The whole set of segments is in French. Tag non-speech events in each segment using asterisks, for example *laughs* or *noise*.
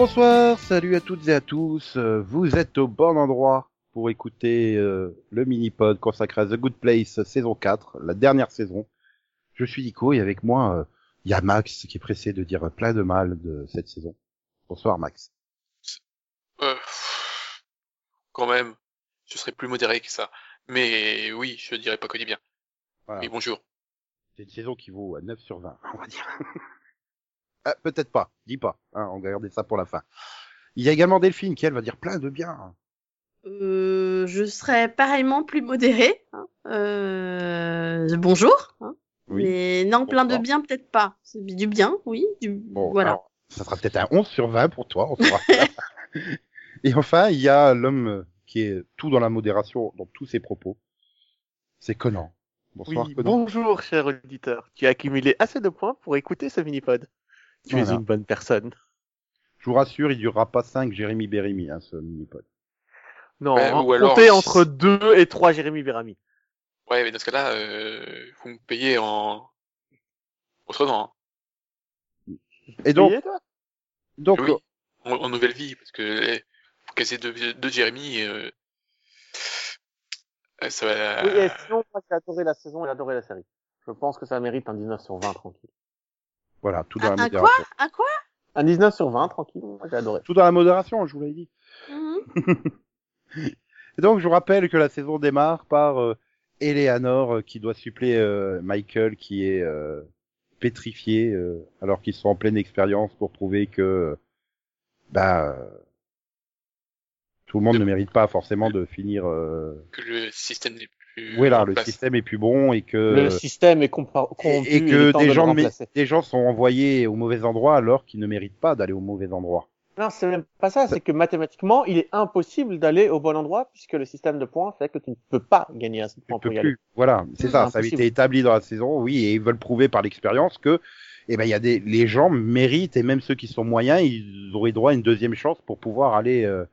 Bonsoir, salut à toutes et à tous. Euh, Vous êtes au bon endroit pour écouter euh, le mini-pod consacré à The Good Place saison 4, la dernière saison. Je suis Nico et avec moi, euh, il y a Max qui est pressé de dire plein de mal de cette saison. Bonsoir Max. Euh, quand même, je serais plus modéré que ça. Mais oui, je dirais pas que du bien. Voilà. Mais bonjour. C'est une saison qui vaut à 9 sur 20, on va dire. *laughs* ah, Peut-être pas, dis pas, hein, on va garder ça pour la fin. Il y a également Delphine qui elle va dire plein de bien. Euh, je serais pareillement plus modérée. hein. Euh, bonjour. hein. Oui. Mais non, plein de bien, peut-être pas. C'est du bien, oui. Du... Bon, voilà. alors, ça sera peut-être un 11 sur 20 pour toi, on. *laughs* Et enfin, il y a l'homme qui est tout dans la modération, dans tous ses propos. C'est Conan. Bonsoir Oui, Conan. bonjour, cher auditeur. Tu as accumulé assez de points pour écouter ce mini-pod. Tu Voilà. es une bonne personne. Je vous rassure, il durera pas 5 Jérémy Bérémy, hein, ce mini-pod. Non, Ouais, hein, ou alors, comptez si- entre 2 et 3 Jérémy Bérami. Ouais, mais dans ce cas-là, euh, vous me payez en autrement. Et donc, toi? donc, oui, en, en nouvelle vie, parce que eh, faut casser deux, deux Jérémy, euh, euh, ça va. Oui, et sinon, moi, j'ai adoré la saison et adoré la série. Je pense que ça mérite un 19 sur 20 tranquille. Voilà, tout dans Un- la un modération. Un quoi? Un 19 sur 20 tranquille, moi j'ai adoré. Tout dans la modération, je vous l'avais dit. *laughs* Mhm. Et donc, je vous rappelle que la saison démarre par euh, Eleanor euh, qui doit suppléer euh, Michael qui est euh, pétrifié euh, alors qu'ils sont en pleine expérience pour prouver que bah tout le monde ne mérite pas forcément de finir. Euh... que le système n'est plus. Oui, là, le place. système est plus bon et que Le système est corrompu et, que des de gens, des sont envoyés au mauvais endroit alors qu'ils ne méritent pas d'aller au mauvais endroit. Non, c'est même pas ça, c'est que mathématiquement, il est impossible d'aller au bon endroit puisque le système de points fait que tu ne peux pas gagner Tu pour y aller. plus. Voilà, c'est ça. Ça avait été établi dans la saison, oui, et ils veulent prouver par l'expérience que, eh ben, il y a des, les gens méritent et même ceux qui sont moyens, ils auraient droit à une deuxième chance pour pouvoir aller. euh,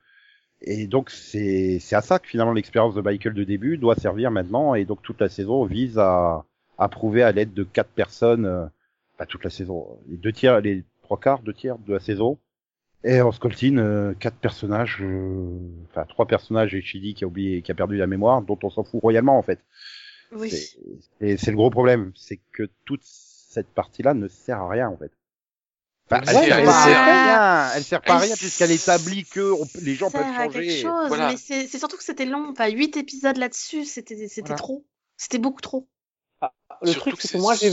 Et donc c'est à ça que finalement l'expérience de Michael de début doit servir maintenant, et donc toute la saison vise à à prouver à l'aide de quatre personnes, euh, pas toute la saison, les deux tiers, les trois quarts, deux tiers de la saison. Et on se coltine euh, quatre personnages, euh, enfin trois personnages et Chidi qui a oublié, qui a perdu la mémoire, dont on s'en fout royalement en fait. Oui. Et c'est le gros problème, c'est que toute cette partie-là ne sert à rien en fait. Enfin, elle Ouais, sert pas à c'est- rien, elle sert pas à elle rien puisqu'elle établit que on les gens Ça peuvent sert à quelque changer. chose, Voilà. mais c'est c'est surtout que c'était long. Enfin, 8 épisodes là-dessus, c'était c'était Voilà. trop. C'était beaucoup trop. Le Surtout truc, que c'est que moi, j'ai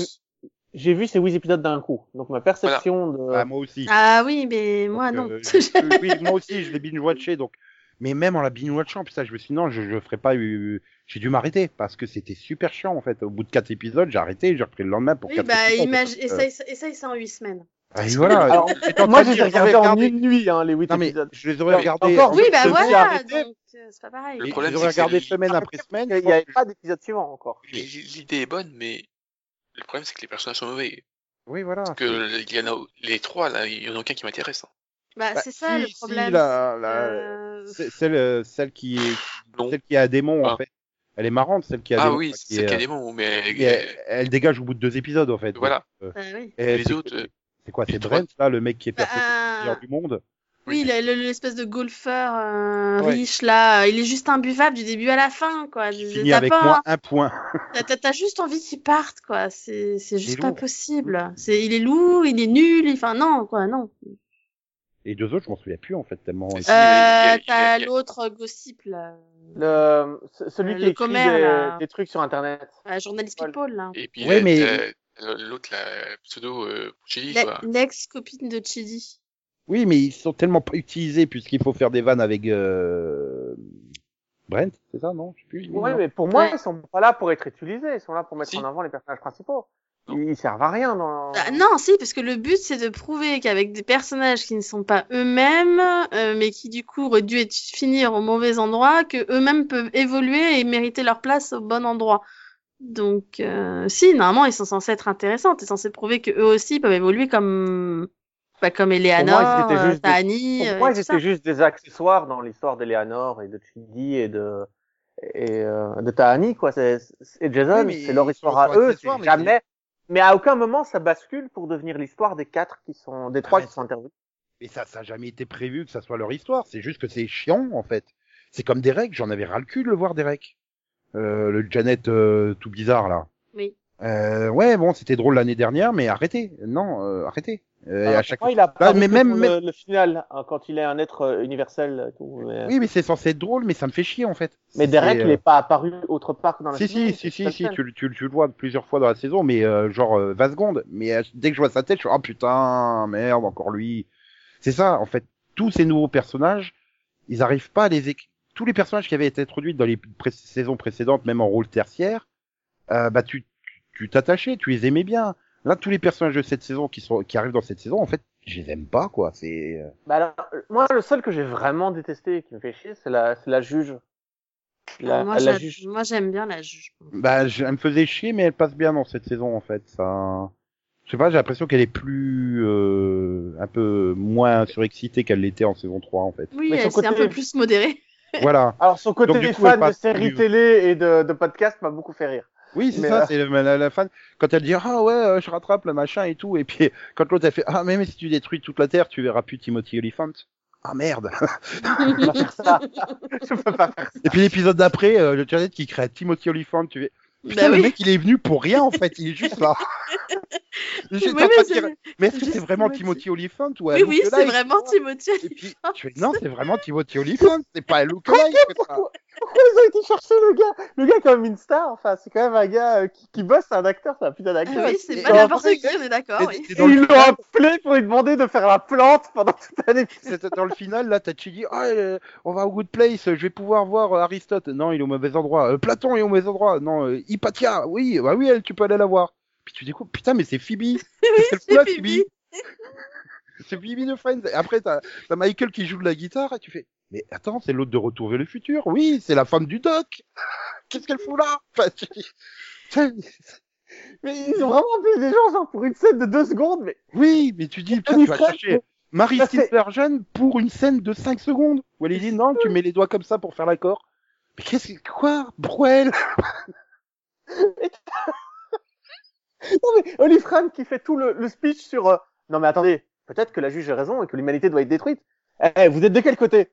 j'ai vu ces 8 épisodes d'un coup. Donc ma perception de... Bah, moi aussi. Ah oui, mais moi Donc, non. *laughs* euh, je- oui, moi aussi, je l'ai binge-watché donc. Mais même en la binge-watchant, putain, je me suis dit non, je, je ferai pas. eu- J'ai dû m'arrêter parce que c'était super chiant en fait. Au bout de quatre épisodes, j'ai arrêté, j'ai repris le lendemain pour Oui, bah, épisodes. imagine, que- essaye, essaye ça en 8 semaines. Ah, et voilà. Alors, en moi, train de j'ai dire, regardé j'avais en une nuit, hein, les 8 Non mais épisodes. je les aurais regardés. encore, Oui, bah je voilà, donc euh, c'est pas pareil. Le problème, je les c'est aurais que regardés semaine après semaine. Il n'y avait pas d'épisode suivant encore. L'idée est bonne, mais le problème, c'est que les personnages sont mauvais. Oui, voilà. Parce que il y en a, les trois, là, il y en a aucun qui m'intéresse. hein. Bah, Bah, c'est ça si, le si, problème. la- la- Euh, Celle, euh, celle qui est, Non. celle qui a un démon en Ah. fait. Elle est marrante, celle qui a Ah démon. oui, qui c'est est, quasiment, mais, elle, elle dégage au bout de deux épisodes en fait. voilà. Donc, bah oui. et Les autres, euh, c'est quoi C'est Brent là, le mec qui est Bah, percé meilleur du monde. Oui, Oui. le- le- l'espèce de golfeur euh, Ouais. riche là, il est juste imbuvable du début à la fin, quoi. T'as finit avec pas- moins un point. t'as- juste envie qu'il parte, quoi. C'est c'est juste pas lourd. possible. C'est il est lourd, il est nul. il- Enfin non, quoi, non. Et deux autres, je m'en souviens plus en fait tellement. Euh, il il t'as il l'autre gossip là, Le, ce- celui Euh, qui le écrit commère, des, là. des trucs sur Internet. Euh, journaliste people là. Et puis, Ouais, mais- la- l'autre, la pseudo, euh, Chili, La- quoi. L'ex copine de Chidi. Oui, mais ils sont tellement pas utilisés puisqu'il faut faire des vannes avec euh... Brent, c'est ça non? Je sais plus. Oui, mais pour moi, Ouais. ils sont pas là pour être utilisés. Ils sont là pour mettre Si. en avant les personnages principaux. Non. Ils, ils servent à rien dans. Ah, non, si, parce que le but c'est de prouver qu'avec des personnages qui ne sont pas eux-mêmes, euh, mais qui du coup auraient dû être, finir au mauvais endroit, que eux-mêmes peuvent évoluer et mériter leur place au bon endroit. Donc, euh, si, normalement, ils sont censés être intéressants. T'es censé prouver que eux aussi peuvent évoluer comme, bah, comme Eleanor, ils étaient euh, juste des- Tani, Pour euh, moi, ils étaient ça. juste des accessoires dans l'histoire d'Eleanor et de Chidi et de et euh, de Tahani quoi. C'est c'est- et Jason, Oui, c'est leur histoire à eux. C'est mais jamais. Mais à aucun moment ça bascule pour devenir l'histoire des quatre qui sont des trois mais qui sont intervenus. Mais ça, ça a jamais été prévu que ça soit leur histoire. C'est juste que c'est chiant, en fait. C'est comme Derek, j'en avais ras le cul de le voir, Derek. Euh, le Janet euh, tout bizarre, là. Oui. Euh, ouais, bon, c'était drôle l'année dernière, mais arrêtez. Non, euh, arrêtez. Euh, Alors, à chaque pourquoi il a Bah, pas mais même- le, le final hein, quand il est un être euh, universel et tout. Mais, Oui, mais c'est censé être drôle, mais ça me fait chier, en fait. mais Derek, il est pas apparu autre part que dans la Si, série, si, si, si, si, tu, le- tu, le- tu le vois plusieurs fois dans la saison, mais euh, genre euh, 20 secondes. Mais euh, dès que je vois sa tête, je suis oh putain, merde, encore lui. C'est ça, en fait, tous ces nouveaux personnages, ils arrivent pas à les éc- tous les personnages qui avaient été introduits dans les pré- saisons précédentes, même en rôle tertiaire, euh, bah tu tu t'attachais, tu les aimais bien. Là, tous les personnages de cette saison qui sont qui arrivent dans cette saison, en fait, je les aime pas, quoi. C'est euh, Bah alors, euh, moi, le seul que j'ai vraiment détesté et qui me fait chier, c'est la, c'est la juge. La, moi, la j'a- juge. moi, j'aime bien la juge. Bah, je- elle me faisait chier, mais elle passe bien dans cette saison en fait. Ça, je sais pas, j'ai l'impression qu'elle est plus, euh, un peu moins surexcitée qu'elle l'était en saison 3 en fait. Oui, elle s'est un peu plus modérée. Voilà. *laughs* Alors, son côté Donc, du coup, fan elle de séries télé et de, de podcast m'a beaucoup fait rire. Oui, c'est ça, euh, c'est la, la, fan. Quand elle dit ah ouais, euh, je rattrape le machin et tout, et puis *laughs* quand l'autre elle fait ah mais, mais si tu détruis toute la terre, tu verras plus Timothy Oliphant. Ah merde. *laughs* Je peux pas faire ça. Je peux pas faire ça. Et puis l'épisode d'après, euh, le Janet qui crée Timothy Oliphant, tu putain bah le oui. mec il est venu pour rien en fait, il est juste là. *laughs* Oui, mais dire, est-ce que c'est vraiment Timothy. Oliphant ou un Oui, oui, c'est vraiment Timothy Et puis, Oliphant. tu non, c'est vraiment Timothy Oliphant, c'est pas un lookalike. ça. Pourquoi ils ont été chercher le gars? Le gars, quand même, une star. Enfin, c'est quand même un gars euh, qui, qui bosse, c'est un acteur, c'est un putain d'acteur. oui, c'est pas n'importe qui, on est d'accord, oui. Et ils l'ont appelé pour lui demander de faire la plante pendant tout un épisode. C'était dans le final, là, t'as dit, ah, euh, on va au Good Place, je vais pouvoir voir euh, Aristote. Non, il est au mauvais endroit. Euh, Platon est au mauvais endroit. Non, euh, Hypatia, oui, bah oui, elle, tu peux aller la voir. Puis tu découvres, putain, mais c'est Phoebe. Oui, c'est Phoebe? C'est Phoebe de Friends. Et après, t'as t'as Michael qui joue de la guitare et tu fais, mais attends, c'est l'autre de Retour vers le futur. Oui, c'est la femme du doc. Qu'est-ce qu'elle fout là? Enfin, tu- tu- Mais ils ont vraiment appelé des gens, genre, pour une scène de deux secondes, mais Oui, mais tu dis, putain, tu vas chercher Marie Steenburgen pour une scène de 5 secondes. Où elle dit, non, tu mets les doigts comme ça pour faire l'accord. Mais qu'est-ce que, quoi? Elle? *laughs* Non mais Olive qui fait tout le, le speech sur euh, non mais attendez peut-être que la juge a raison et que l'humanité doit être détruite. Eh, vous êtes de quel côté?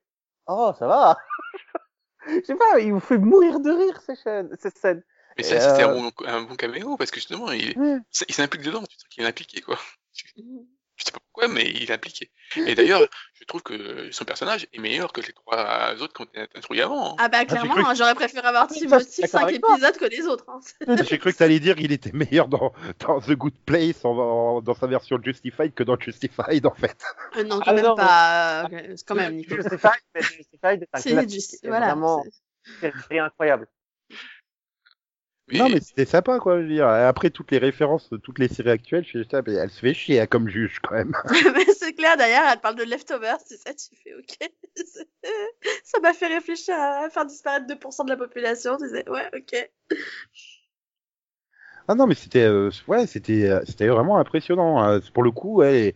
Oh ça va. *laughs* Je sais pas il vous fait mourir de rire ces chaînes ces scènes. Mais ça, c'était euh, un, bon, un bon caméo parce que justement, il, Ouais. il s'implique dedans. Tu sais qu'il est impliqué, quoi. *laughs* Je sais pas pourquoi, mais il est impliqué. Et d'ailleurs, je trouve que son personnage est meilleur que les trois autres qui ont été introduits avant. hein. Ah bah j'ai clairement, hein, j'aurais préféré avoir Timothy suis d'accord 5 avec toi. épisodes que les autres. Hein. *laughs* J'ai cru que t'allais dire qu'il était meilleur dans, dans The Good Place, en- en- dans sa version Justified que dans Justified, en fait. Euh, non, Ah, quand même non, pas. euh, quand même, Nico. Justified, mais Justified est un classique. juste, voilà. C'est incroyable. Mais, Non, mais c'était sympa, quoi, je veux dire. Après toutes les références de toutes les séries actuelles, je suis elle se fait chier, hein, comme juge, quand même. *laughs* C'est clair, d'ailleurs, elle parle de leftovers, c'est ça, tu fais ok. *laughs* ça m'a fait réfléchir à faire disparaître 2% de la population. Tu disais, ouais, ok. Ah non, mais c'était, euh, ouais, c'était, euh, c'était vraiment impressionnant. hein. Pour le coup, ouais,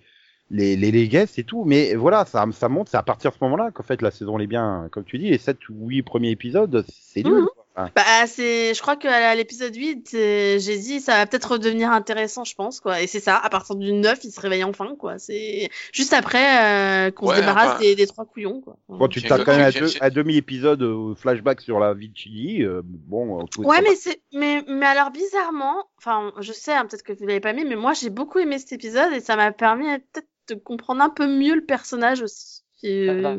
les, les, les guests et tout. Mais voilà, ça, ça monte, c'est à partir de ce moment-là qu'en fait la saison est bien, comme tu dis, les 7 ou 8 premiers épisodes, c'est nul. Mhm. Bah, c'est, je crois qu'à l'épisode 8, euh, j'ai dit, ça va peut-être redevenir intéressant, je pense, quoi. Et c'est ça, à partir du 9, il se réveille enfin, quoi. C'est juste après euh, qu'on Ouais, se débarrasse enfin- des, des trois couillons, quoi. Quand tu t'as quand même j'ai- un demi-épisode euh, flashback sur la vie de Chili, euh, bon, on pouvait Ouais, mais c'est, mais, mais alors bizarrement, enfin, je sais, hein, peut-être que vous l'avez pas mis, mais moi j'ai beaucoup aimé cet épisode et ça m'a permis euh, peut-être de comprendre un peu mieux le personnage aussi. Et, euh,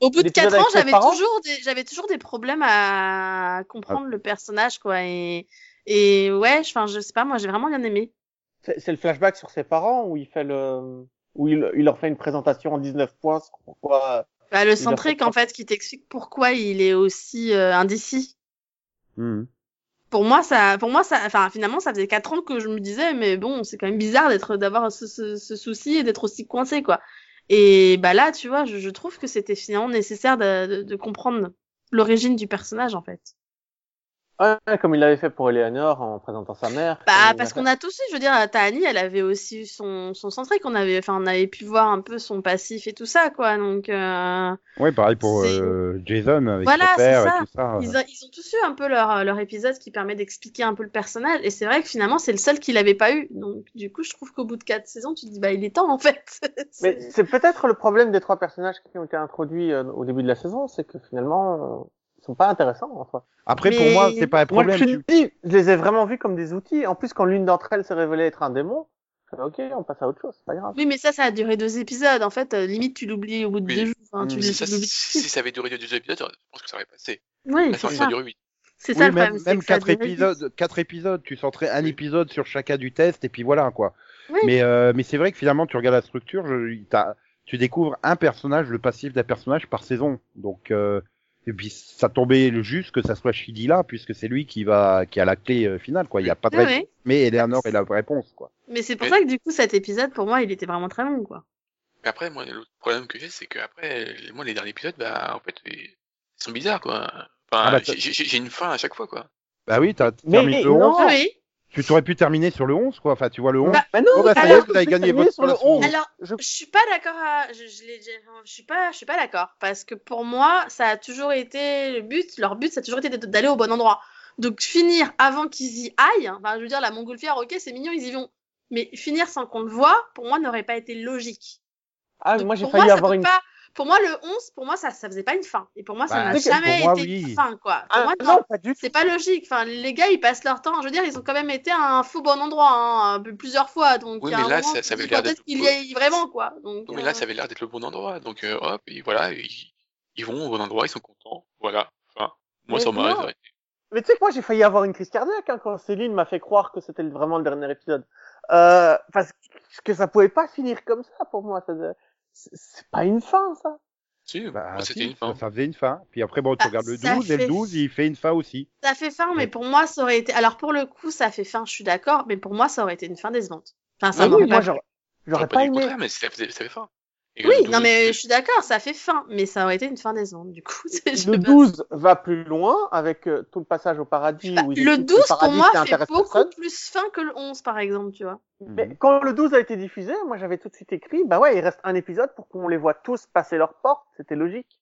Au bout de L'épisode 4 ans, j'avais toujours des, j'avais toujours des problèmes à comprendre le personnage, quoi. Et, et ouais, enfin, je sais pas, moi, j'ai vraiment bien aimé. C'est c'est le flashback sur ses parents où il fait le, où il, il leur fait une présentation en 19 points sur pourquoi. Bah, le centrique, en fait, qui t'explique pourquoi il est aussi euh, indécis. Mhm. Pour moi, ça, pour moi, ça, enfin, finalement, ça faisait 4 ans que je me disais, mais bon, c'est quand même bizarre d'être, d'avoir ce, ce, ce souci et d'être aussi coincé, quoi. Et bah là, tu vois, je, trouve que c'était finalement nécessaire de comprendre l'origine du personnage, en fait. Ouais, comme il l'avait fait pour Eleanor en présentant sa mère. Bah, parce qu'on a tous eu, je veux dire, Tahani, elle avait aussi eu son, son centrique, on avait, enfin, on avait pu voir un peu son passif et tout ça, quoi, donc, euh, Ouais, pareil pour euh, Jason avec Voilà, son père c'est ça. et tout ça. ils, ont, ils ont tous eu un peu leur, leur épisode qui permet d'expliquer un peu le personnage, et c'est vrai que finalement, c'est le seul qui l'avait pas eu, donc, du coup, je trouve qu'au bout de quatre saisons, tu te dis, bah, il est temps, en fait. *laughs* Mais c'est peut-être le problème des trois personnages qui ont été introduits euh, au début de la saison, c'est que finalement, euh, sont pas intéressants en soi. Après, pour moi, c'est pas un Moi, problème. je, tu- me dis, je les ai vraiment vus comme des outils. En plus, quand l'une d'entre elles s'est révélée être un démon, fais, ok, on passe à autre chose, pas grave. Oui, mais ça, ça a duré deux épisodes, en fait, euh, limite, tu l'oublies au bout de Oui. deux jours, enfin, tu Mm. tu Si, ça, si, ça avait duré deux épisodes, je pense que ça aurait passé. Oui, c'est ça ça. a duré huit. C'est Oui, ça le même, problème. même quatre épisodes, quatre épisodes, tu sortirais un épisode sur chacun du test et puis voilà quoi. Oui. Mais euh, mais c'est vrai que finalement tu regardes la structure, je, tu découvres un personnage, le passif d'un personnage par saison. Donc euh, et puis ça tombait le juste que ça soit Shidi là puisque c'est lui qui va qui a la clé euh, finale quoi. Il y a pas de réponse, oui. mais Eleanor est la réponse quoi. Mais c'est pour Mais- ça que du coup cet épisode pour moi il était vraiment très long quoi. Mais après, moi, l'autre problème que j'ai, c'est que après, les- moi, les derniers épisodes, bah, en fait, ils sont bizarres, quoi. Enfin, Ah bah, j'ai- une fin à chaque fois, quoi. Bah oui, t'as Mais terminé le non. 11. Oh. Oui. Tu t'aurais pu terminer sur le 11 quoi. Enfin tu vois le 11. Bah, Mais non, Bon, bah, ça y est, alors, vous avez gagné votre sur le place. 11. Alors Je- je suis pas d'accord à... je, je l'ai déjà- enfin, je suis pas je suis pas d'accord parce que pour moi ça a toujours été le but leur but ça a toujours été d'aller au bon endroit. Donc finir avant qu'ils y aillent, enfin, je veux dire la montgolfière OK, c'est mignon, ils y vont. Mais finir sans qu'on le voit, pour moi n'aurait pas été logique. Ah, Donc, moi j'ai failli moi, avoir une. pas- Pour moi, le 11, pour moi, ça, ça faisait pas une fin. Et pour moi, ça Bah, n'a jamais moi, été oui. une fin, quoi. Pour Ah, moi, non, non. pas du tout. C'est pas logique. Enfin, les gars, ils passent leur temps. Je veux dire, ils ont quand même été à un faux bon endroit, hein, plusieurs fois. Donc, Oui, mais là, ça- avait l'air peut-être d'être- qu'il y aille vraiment, quoi. Donc, Non, mais là, euh, ça avait l'air d'être le bon endroit. Donc, euh, hop, et voilà, ils, ils vont au bon endroit, ils sont contents. Voilà. Enfin, moi, Mais ça non. arrêté. Mais tu sais que moi j'ai failli avoir une crise cardiaque hein, quand Céline m'a fait croire que c'était vraiment le dernier épisode. Euh, parce que ça pouvait pas finir comme ça pour moi. ça- C'est pas une fin ça. Si, Bah, si, une fin. ça, ça faisait une fin. Puis après bon tu Bah, regardes le ça 12 et le fait- 12 il fait une fin aussi. ça fait fin, mais Ouais. pour moi, ça aurait été. Alors, pour le coup, ça fait fin, je suis d'accord. Mais pour moi, ça aurait été une fin décevante. Enfin, ça m'aurait oui, pas moi j'aurais pas le aimé. mais ça faisait, ça fait fin. Et Oui, non, 12, mais je suis d'accord, ça fait fin. Mais ça aurait été une fin décevante, du coup. *laughs* je Le me- 12 va plus loin avec euh, tout le passage au paradis. Bah, où le explique que 12, pour moi, ça fait beaucoup personne. plus fin que le 11, par exemple, tu vois. Mais quand le 12 a été diffusé, moi j'avais tout de suite écrit, bah ouais, il reste un épisode pour qu'on les voit tous passer leur porte, c'était logique.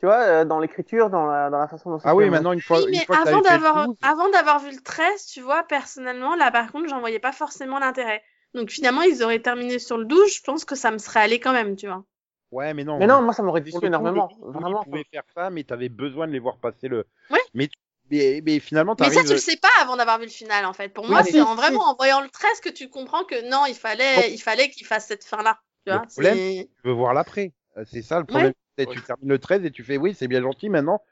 Tu vois, euh, dans l'écriture, dans la, dans la façon dont c'est Ah oui, fait. maintenant une fois, Oui, une mais fois que avant d'avoir 12, avant d'avoir vu le 13, tu vois, personnellement, là par contre, j'en voyais pas forcément l'intérêt. Donc finalement, ils auraient terminé sur le 12, je pense que ça me serait allé quand même, tu vois. Ouais, mais non. Mais non, moi ça m'aurait déçu coup, énormément. le 12, Vraiment. Tu pouvais faire ça, mais t'avais besoin de les voir passer le. Ouais. Mais, mais, mais finalement, Mais ça, tu le sais pas avant d'avoir vu le final, en fait. Pour Oui, moi, c'est si, en si. vraiment en voyant le 13 que tu comprends que non, il fallait, il fallait qu'il fasse cette fin-là. Tu Le vois, problème, tu veux voir l'après. Euh, C'est ça le problème. Tu Ouais. termines le 13 et tu fais oui, c'est bien gentil maintenant.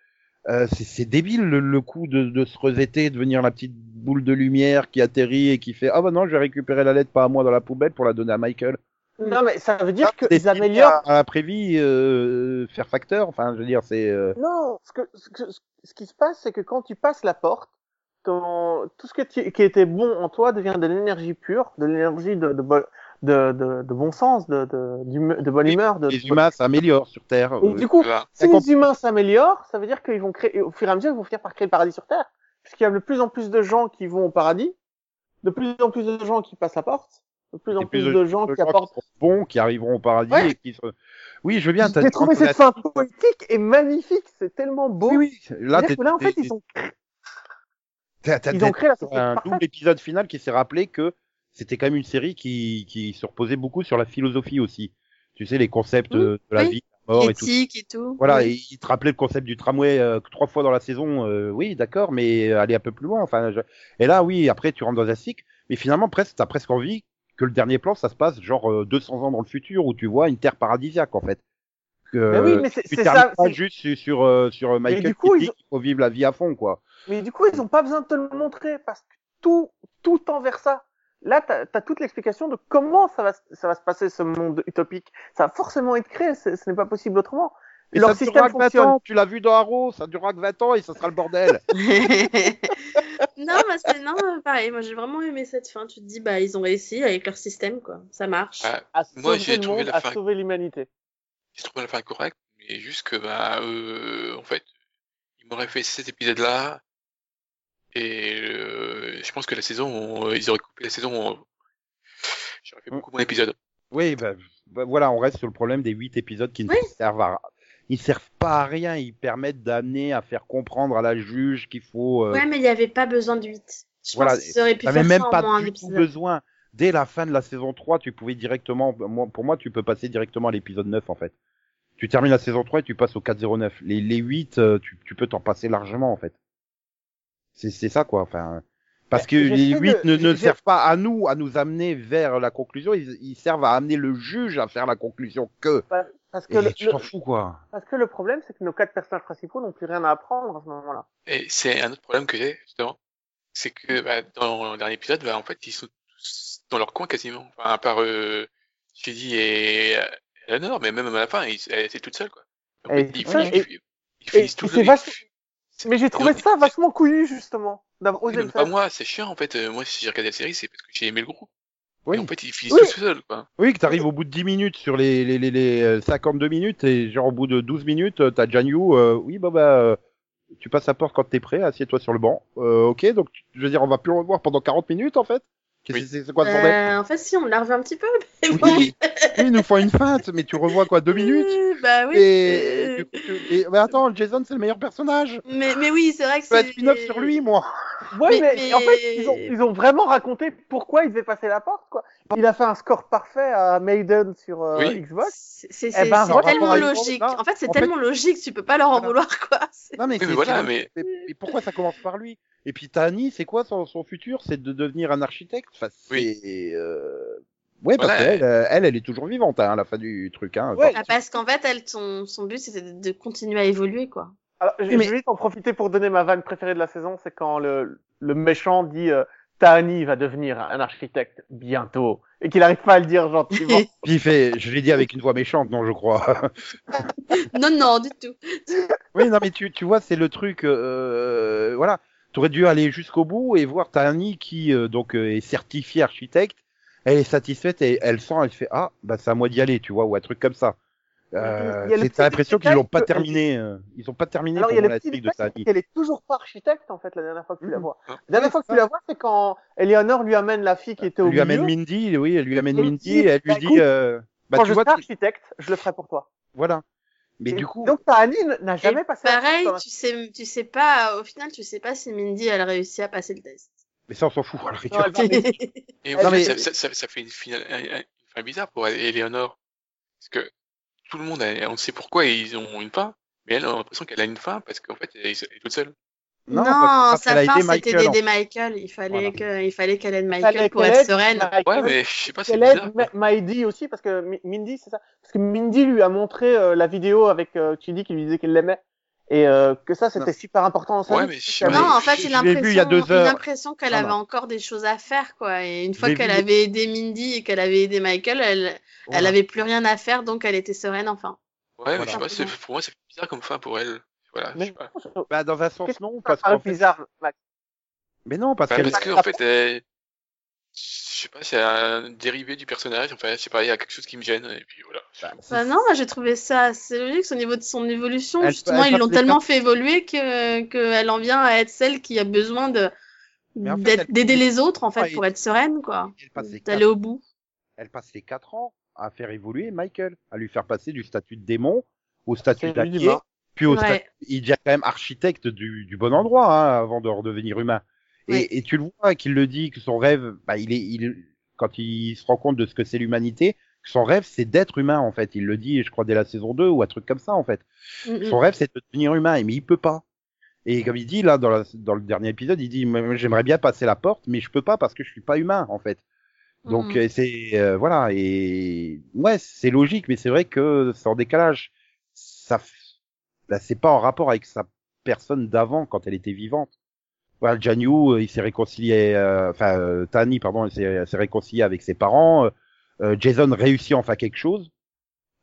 Euh, c'est- débile le, le coup de, de se resetter, de venir la petite boule de lumière qui atterrit et qui fait ah bah non, je vais récupérer la lettre pas à moi dans la poubelle pour la donner à Michael. Non, mais ça veut dire C'est qu'ils améliorent. à, à euh, faire facteur. Enfin, je veux dire, c'est. euh, Non, ce, que, ce, que- ce qui se passe, c'est que quand tu passes la porte, ton, tout ce que tu- qui était bon en toi devient de l'énergie pure, de l'énergie de, de, de, de, de bon sens, de, de, bonne humeur. De, les humains s'améliorent sur Terre. Et euh, du coup, Voilà. si les humains s'améliorent, ça veut dire qu'ils vont créer, au fur et à mesure, ils vont finir par créer le paradis sur Terre. Puisqu'il y a de plus en plus de gens qui vont au paradis, de plus en plus de gens qui passent la porte, de plus en plus puis de gens de qui gens apportent. sont bons, qui arriveront au paradis Ouais. et qui se... Oui, je veux bien. t'as J'ai trouvé cette fin poétique et magnifique, c'est tellement beau. Oui, oui. Là, que là, en fait, ils ont ils ont créé la un parfaite. double épisode final qui s'est rappelé que c'était quand même une série qui, qui se reposait beaucoup sur la philosophie aussi. Tu sais, les concepts euh, de la oui. vie, la mort et tout. et tout. Voilà, Oui. et il te rappelait le concept du tramway euh, trois fois dans la saison. euh, oui, d'accord, mais aller un peu plus loin. Enfin, je- et là, oui, après tu rentres dans un cycle, mais finalement, presque, t'as presque envie que le dernier plan, ça se passe genre euh, 200 ans dans le futur, où tu vois une terre paradisiaque en fait. Que Mais oui, mais c'est- ça, pas c'est- juste sur sur, euh, sur euh, Michael du coup, ils ont- qu'il faut vivre la vie à fond, quoi. Mais du coup, ils ont pas besoin de te le montrer parce que tout, tout tend vers ça. Là, t'as as toute l'explication de comment ça va, se- ça va se passer ce monde utopique. Ça va forcément être créé, ce n'est pas possible autrement. Et Leur ça système durera que 20 fonctionne. ans, tu l'as vu dans Arrow, ça durera que 20 ans et ça sera le bordel. *laughs* non, mais c'est non, mais pareil. Moi, j'ai vraiment aimé cette fin. Tu te dis, bah, ils ont réussi avec leur système, quoi. Ça marche. Ah, À Moi, j'ai trouvé la à fin- sauver l'humanité. J'ai trouvé la fin correcte, mais juste que, bah, euh, en fait, il m'aurait fait cet épisode-là, Et euh, je pense que la saison, euh, ils auraient la saison. euh, J'aurais fait Mm. beaucoup moins d'épisodes. Oui, bah, bah, voilà, on reste sur le problème des huit épisodes qui ne Oui. servent à ils servent pas à rien, ils permettent d'amener à faire comprendre à la juge qu'il faut euh, Ouais, mais il n'y avait pas besoin de 8. Je Voilà, pense qu'ils auraient pu faire même ça en pas du tout besoin. Dès la fin de la saison 3, tu pouvais directement, moi, pour moi, tu peux passer directement à l'épisode 9, en fait. Tu termines la saison 3 et tu passes au 409. Les, les 8, euh, tu, tu peux t'en passer largement, en fait. C'est, c'est ça, quoi. Enfin, parce que les j'essaie 8 de- ne, ne servent pas à nous, à nous amener vers la conclusion. Ils, ils servent à amener le juge à faire la conclusion que. Parce que, Et le, tu le- t'en fous, quoi. parce que le problème, c'est que nos quatre personnages principaux n'ont plus rien à apprendre à ce moment-là. Et c'est un autre problème que j'ai, justement. C'est que bah, dans le dernier épisode, bah, en fait, ils sont tous dans leur coin quasiment. Enfin, à part euh, Judy et euh, Eleanor, mais même à la fin, était toute seule. Quoi. En fait, ils, c'est ça, ils- et- ils- ils finissent et tous c'est le- vachement- Mais j'ai trouvé ça vachement couillu, justement, d'avoir osé le pas moi, c'est chiant en fait. Euh, moi, si j'ai regardé la série, c'est parce que j'ai aimé le groupe. Oui. Et en fait, ils finissent Oui. tous seuls. Quoi. Oui, que t'arrives au bout de 10 minutes sur les, les, les, les euh, 52 minutes et genre au bout de 12 minutes, euh, t'as Janyu, euh, oui, bah, bah, tu passes la porte quand t'es prêt, assieds-toi sur le banc. Euh, ok, donc, je veux dire, on va plus le revoir pendant 40 minutes, en fait. Qu'est-ce Oui. que c'est quoi le problème Euh, en fait, si, on l'a revu un petit peu. Mais bon. Oui, oui, ils nous font une feinte, mais tu revois quoi, deux minutes Bah oui. et, et- mais attends, Jason, c'est le meilleur personnage. Mais, mais oui, c'est vrai que c'est. spin-off sur lui, moi. Ouais, Mais- mais, mais- en fait, ils ont, ils ont vraiment raconté pourquoi il devait passer la porte, quoi. Il a fait un score parfait à Maiden sur euh, Oui. Xbox. C'est Eh ben, tellement logique. Xbox, En fait, c'est en fait- tellement logique, tu peux pas leur en vouloir, quoi. Non, mais, voilà, c'est- mais- mais, mais pourquoi ça commence par lui? Et puis Tani, c'est quoi son, son futur? C'est de devenir un architecte? Enfin, c'est, Oui. euh... Ouais, parce Voilà. qu'elle, euh, elle, elle est toujours vivante hein, à la fin du truc. Hein, Ouais. Ah, parce qu'en fait, elle, son, son but, c'était de, de continuer à évoluer, quoi. Alors, je Oui, mais- je vais vite en profiter pour donner ma vanne préférée de la saison, c'est quand le, le méchant dit euh, Tahani va devenir un architecte bientôt et qu'il arrive pas à le dire gentiment. *laughs* Puis il fait, je l'ai dit avec une voix méchante, non, je crois. *laughs* non, non, du tout. oui, non, mais tu, tu vois, c'est le truc. Euh, voilà, t'aurais dû aller jusqu'au bout et voir Tani qui euh, donc euh, est certifiée architecte. Elle est satisfaite et elle sent, elle fait ah, bah c'est à moi d'y aller, tu vois, ou un truc comme ça. Euh, c'est- l'impression qu'ils l'ont pas que- terminé. euh, ils ont pas terminé Alors, il y a le la petit de Tani. qu'elle est toujours pas architecte, en fait, la dernière fois que tu la Mhm. vois. Ah. La dernière Oui, fois que tu la vois, c'est quand Eleanor lui amène la fille qui était au Elle lui milieu. amène Mindy, oui, elle lui amène Et Mindy dit, et elle lui bah, dit, euh, bah quand tu je vois, serai architecte, je le ferai pour toi. voilà. Mais Et du coup, Donc, Tahani n'a jamais passé pareil, la- tu sais, tu sais pas, au final, tu sais pas si Mindy, elle réussit à passer le test. mais ça on s'en fout. à la Non, mais- *laughs* Et Non, en fait, mais- ça, ça, ça, fait une finale une bizarre pour Eleanor. Parce que tout le monde, a- on sait pourquoi ils ont une fin, mais elle a l'impression qu'elle a une fin parce qu'en fait, elle est toute seule. Non, sa aidé c'était d'aider Michael. Il fallait Voilà. que, il fallait qu'elle aide Michael pour être sereine. Michael, Ouais, mais je sais pas, c'est quoi. Ma- Maïdi aussi, parce que Mi- Mindy, c'est ça. Parce que Mindy lui a montré euh, la vidéo avec euh, Chidi qui lui disait qu'il l'aimait. Et euh, que ça, c'était super important Ouais, mais je Non, en fait, j'ai je l'ai vu il y a deux l'impression, heures. j'ai l'impression qu'elle avait non. encore des choses à faire, quoi. Et une fois qu'elle avait aidé Mindy et qu'elle avait aidé Michael, elle, elle Voilà. avait plus rien à faire, donc elle était sereine, enfin. Ouais, mais je sais pas, c'est- pour moi, c'est bizarre comme fin pour elle. Voilà, je Mais sais pas. Bah dans un sens non, parce qu'en fait, bizarre, Max mais non, parce Bah, qu'elle, parce que, en fait, elle- je sais pas, c'est un dérivé du personnage, enfin, je sais pas, il y a quelque chose qui me gêne, et puis voilà. Bah, Bah non, moi j'ai trouvé ça assez logique au niveau de son évolution. Elle- Justement, elle ils passe l'ont les tellement fait évoluer que qu'elle en vient à être celle qui a besoin de Mais en fait, d'être- elle- d'aider les autres en fait Ouais, pour être sereine, quoi. elle passe les D'aller quatre, au bout. elle passe les quatre ans à faire évoluer Michael, à lui faire passer du statut de démon au statut humain. Puis au Ouais. statut, il devient quand même architecte du, du bon endroit hein, avant de redevenir humain. Et, tu le vois qu'il le dit que son rêve, bah, il est, il, quand il se rend compte de ce que c'est l'humanité, que son rêve c'est d'être humain en fait. Il le dit, je crois dès la saison 2 ou un truc comme ça en fait. Mm. Son rêve, c'est de devenir humain, mais il peut pas. Et comme il dit là dans, la- dans le dernier épisode, il dit j'aimerais bien passer la porte, mais je peux pas parce que je suis pas humain en fait. Donc euh, c'est euh, voilà et ouais c'est logique, mais c'est vrai que c'est en décalage. Ça, là c'est pas en rapport avec sa personne d'avant quand elle était vivante. Voilà, Janyu, euh, il s'est réconcilié, euh, enfin euh, Tani pardon, il s'est réconcilié avec ses parents. euh, Jason réussit enfin quelque chose.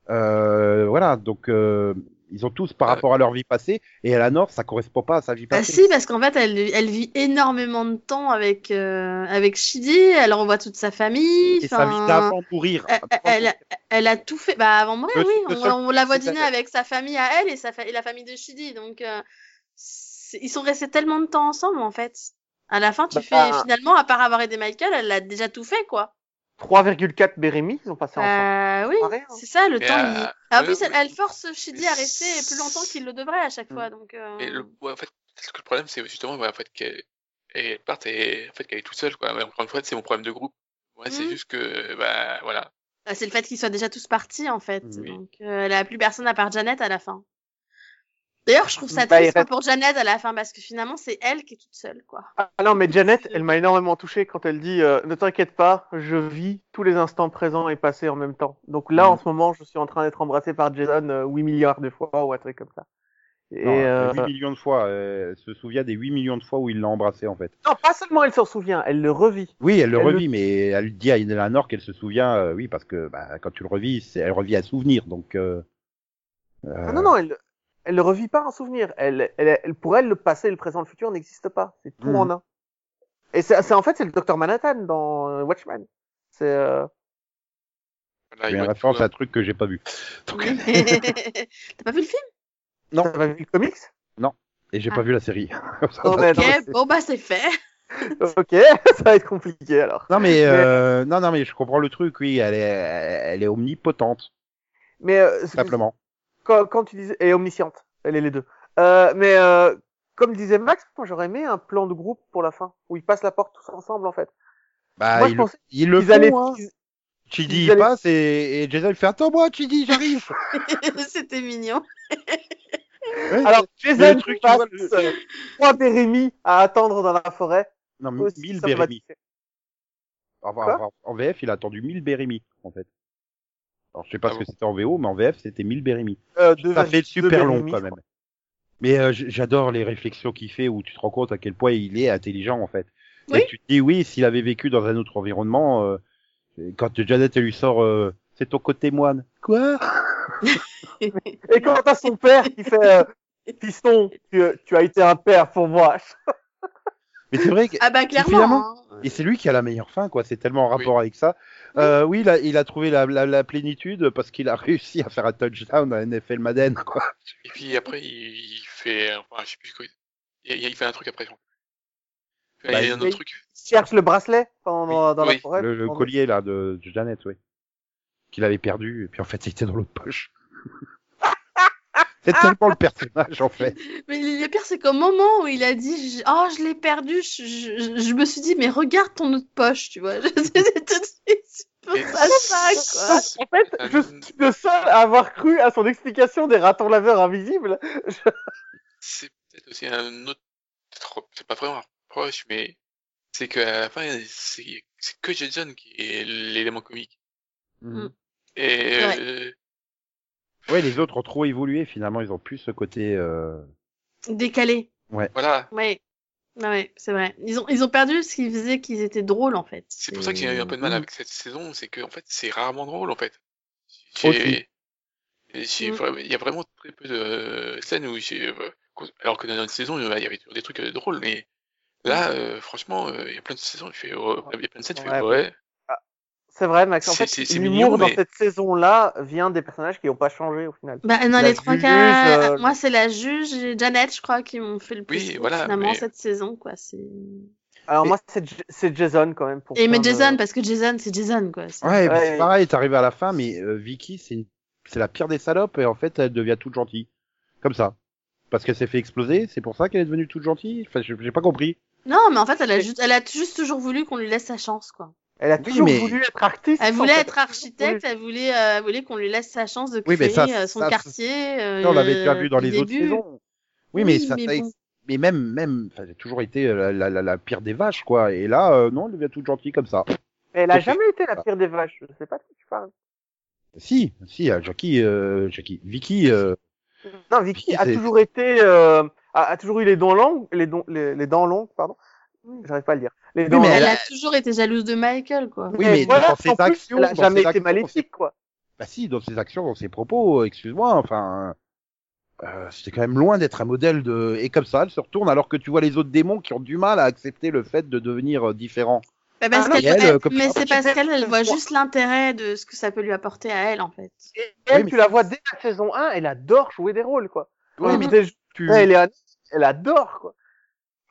Euh, voilà, donc euh, ils ont tous par Euh. rapport à leur vie passée et Eleanor, ça correspond pas à sa vie Bah passée. si, parce qu'en fait, elle, elle vit énormément de temps avec avec avec Shidi. Elle revoit toute sa famille. et sa vie d'avant mourir. elle, elle, elle a tout fait. Bah avant mourir, oui. On, la voit dîner avec sa famille à elle et sa fa- et la famille de Shidi. Donc euh, ils sont restés tellement de temps ensemble en fait. À la fin, tu Bah, fais finalement, à part avoir aidé Michael, elle a déjà tout fait, quoi. 3,4 Bérémy, ils ont passé ensemble. Euh, oui, hein. c'est ça, le temps. euh, il... Ah, en plus, elle, force Shidi à rester plus longtemps qu'il le devrait à chaque fois. Donc, euh... Et le, ouais, en fait, parce que le problème, c'est justement, ouais, en fait, qu'elle elle parte et en fait qu'elle est toute seule, quoi. Mais encore une fois, c'est mon problème de groupe. Ouais, c'est Mhm. juste que, bah, voilà. bah, c'est le fait qu'ils soient déjà tous partis, en fait. Oui. Donc, euh, elle a plus personne à part Janet à la fin. D'ailleurs, je trouve ça Bah, triste reste- pour Janet à la fin parce que finalement, c'est elle qui est toute seule, quoi. Ah non, mais Janet, elle m'a énormément touché quand elle dit euh, Ne t'inquiète pas, je vis tous les instants présents et passés en même temps. Donc là, en ce moment, je suis en train d'être embrassé par Jason euh, 8 milliards de fois ou un truc comme ça. Et Non, euh, 8 millions de fois. euh, Elle se souvient des 8 millions de fois où il l'a embrassé, en fait. Non, pas seulement elle s'en souvient, elle le revit. Oui, elle le Elle le- revit, mais elle dit à Eleanor qu'elle se souvient, euh, oui, parce que bah, quand tu le revis, c'est- elle revit à souvenir, donc. Euh, Ah non, non, elle, elle le revit pas en souvenir. Elle, elle, elle- pour elle, le passé, le présent, le futur n'existent pas. C'est tout Mhm. en un. Et c'est c'est- en fait, c'est le docteur Manhattan dans euh, Watchmen. C'est euh, voilà, C'est il une référence à un truc que j'ai pas vu. Donc, *laughs* T'as pas vu le film? Non. T'as pas vu le comics? Et j'ai Ah. pas vu la série. *laughs* Oh, mais Ok, non, bon bah c'est fait. *laughs* Ok, ça va être compliqué alors. Non mais euh, non non mais je comprends le truc oui elle est elle est omnipotente Mais euh, c'est- simplement. Quand, quand tu disais, et omnisciente, elle est les deux. Euh, mais euh, comme disait Max, moi j'aurais aimé un plan de groupe pour la fin, où ils passent la porte tous ensemble en fait. Bah moi ils je pensais ils le qu'ils allaient. font. Hein. Chidi ils il allaient- passe et, et Jason il fait attends moi Chidi j'arrive. *laughs* *laughs* C'était mignon. Ouais, Alors mais Jason le truc, passe vois, le- euh, trois Bérémy à attendre dans la forêt. non Aussi, 1000 ça m'a Bérémy. En, Quoi en- en VF il a attendu 1000 Bérémy en fait. Alors je sais pas Ah ce bon que c'était en VO mais en VF c'était 1000 Bérémy. Euh, deux Ça fait super long Bérémy, quand même. Mais euh, j'adore les réflexions qu'il fait où tu te rends compte à quel point il est intelligent en fait. Oui. Et tu te dis oui, s'il avait vécu dans un autre environnement, euh, quand Janet elle lui sort euh, c'est ton côté moine. Quoi? Et quand t'as son père qui fait euh, Piston, tu, tu as été un père pour moi. Mais c'est vrai que Ah bah clairement. finalement- hein. et c'est lui qui a la meilleure fin quoi. C'est tellement en rapport avec ça. Euh, oui, il a, il a trouvé la, la, la plénitude parce qu'il a *laughs* réussi à faire un touchdown à NFL Madden quoi. Et puis après, il, il fait, enfin, je sais plus quoi. Il, il fait un truc après. Il y Bah, a il- un autre truc. Il cherche le bracelet pendant, dans Oui. la forêt. Le, le pendant- collier là de, de Janet, oui. Qu'il avait perdu et puis en fait c'était dans l'autre poche. *laughs* c'est tellement le personnage en fait. *laughs* Mais le pire, c'est qu'au moment où il a dit je- Oh, je l'ai perdu, je, je- je me suis dit Mais regarde ton autre poche, tu vois. *laughs* C'était tout de suite pour Et- ça, ça, quoi. En fait, je suis le seul à avoir cru à son explication des ratons laveurs invisibles. C'est peut-être aussi un autre, c'est pas vraiment un reproche, mais c'est qu'à la fin, c'est que Jason qui est l'élément comique. Mm. Et, Ouais. euh, Ouais, les autres ont trop évolué finalement, ils ont plus ce côté. Euh... Décalé. voilà. Ouais. Ouais, ouais, c'est vrai. Ils ont, ils ont perdu ce qui faisait qu'ils étaient drôles, en fait. C'est pour ça que j'ai eu un peu de mal Mm. avec cette saison, c'est que en fait, c'est rarement drôle en fait. Mm. il y a vraiment très peu de scènes où j'ai, euh, alors que dans une saison, il y avait toujours des trucs euh, drôles, mais là, euh, franchement, euh, il y a plein de saisons, il fait, oh, il y a plein de scènes, il fait, Ouais. ouais, C'est vrai, Max. En C'est- fait, c'est- c'est l'humour dans mais- cette saison-là vient des personnages qui n'ont pas changé au final. Bah, dans La les trois juge, cas, euh, moi, c'est la juge et Janet, je crois, qui m'ont fait le plus Oui, voilà, finalement, mais- cette saison, quoi. C'est... Alors Et- moi, c'est Jason quand même. Pour Et mais plein de- Jason, parce que Jason, c'est Jason, quoi. C'est- Ouais, Ouais, c'est pareil, t'arrives à la fin, mais euh, Vicky, c'est une... c'est la pire des salopes et en fait elle devient toute gentille. Comme ça. Parce qu'elle s'est fait exploser, c'est pour ça qu'elle est devenue toute gentille Enfin, j'ai pas compris. Non, mais en fait, elle a juste, elle a juste toujours voulu qu'on lui laisse sa chance, quoi. Elle a Oui, toujours mais- voulu être artiste. Elle voulait fait. être architecte, elle voulait, euh, elle voulait qu'on lui laisse sa chance de Oui, créer mais ça, euh, son ça, quartier. euh, Ça, on l'avait déjà vu dans les autres début. saisons. Oui, mais Oui, ça, mais ça- bon. mais même, même, enfin, j'ai toujours été euh, la, la, la, la pire des vaches, quoi. Et là, euh, non, elle devient toute gentille comme ça. Mais elle a jamais été la pire des vaches. Je sais pas de qui tu parles. Si, si, euh, Jackie, euh, Jackie, Vicky, euh, Non, Vicky Vicky, a toujours été, euh, a, a toujours eu les dents longues, les, dents les, les dents longues, pardon. J'arrive pas à le dire. Les dents mais Elle a toujours été jalouse de Michael, quoi. Oui, mais voilà, dans ses en plus, actions, elle a jamais été actions, maléfique, quoi. bah si, dans ses actions, dans ses propos, excuse-moi, enfin, euh, c'était quand même loin d'être un modèle de. Et comme ça, elle se retourne alors que tu vois les autres démons qui ont du mal à accepter le fait de devenir euh, différent. Bah, parce Ah elle, elle- euh, comme mais c'est parce qu'elle, elle voit juste l'intérêt de ce que ça peut lui apporter à elle, en fait. Et elle, mais- tu la vois dès la saison 1, elle adore jouer des rôles, quoi. Oui, mais était- tu. Elle, est- elle adore, quoi.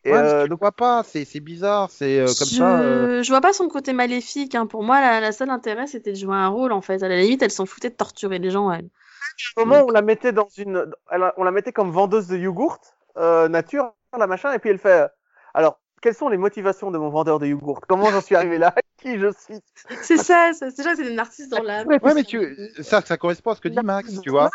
Et, Ouais, euh, donc, vois pas, c'est bizarre, c'est euh, comme je... ça. euh, je vois pas son côté maléfique. Hein. Pour moi, la, la seul intérêt, c'était de jouer un rôle, en fait. À la limite, elle s'en foutait de torturer les gens, elle. au moment où on la mettait dans une, elle- on la mettait comme vendeuse de yogourt euh, nature, la machin, et puis elle fait. euh, Alors, quelles sont les motivations de mon vendeur de yogourt? Comment j'en suis arrivé là? *laughs* Qui je suis? C'est ça, ça c'est déjà, c'est des narcisses dans l'âme. Ouais, mais tu, ça, ça correspond à ce que dit Max, tu vois.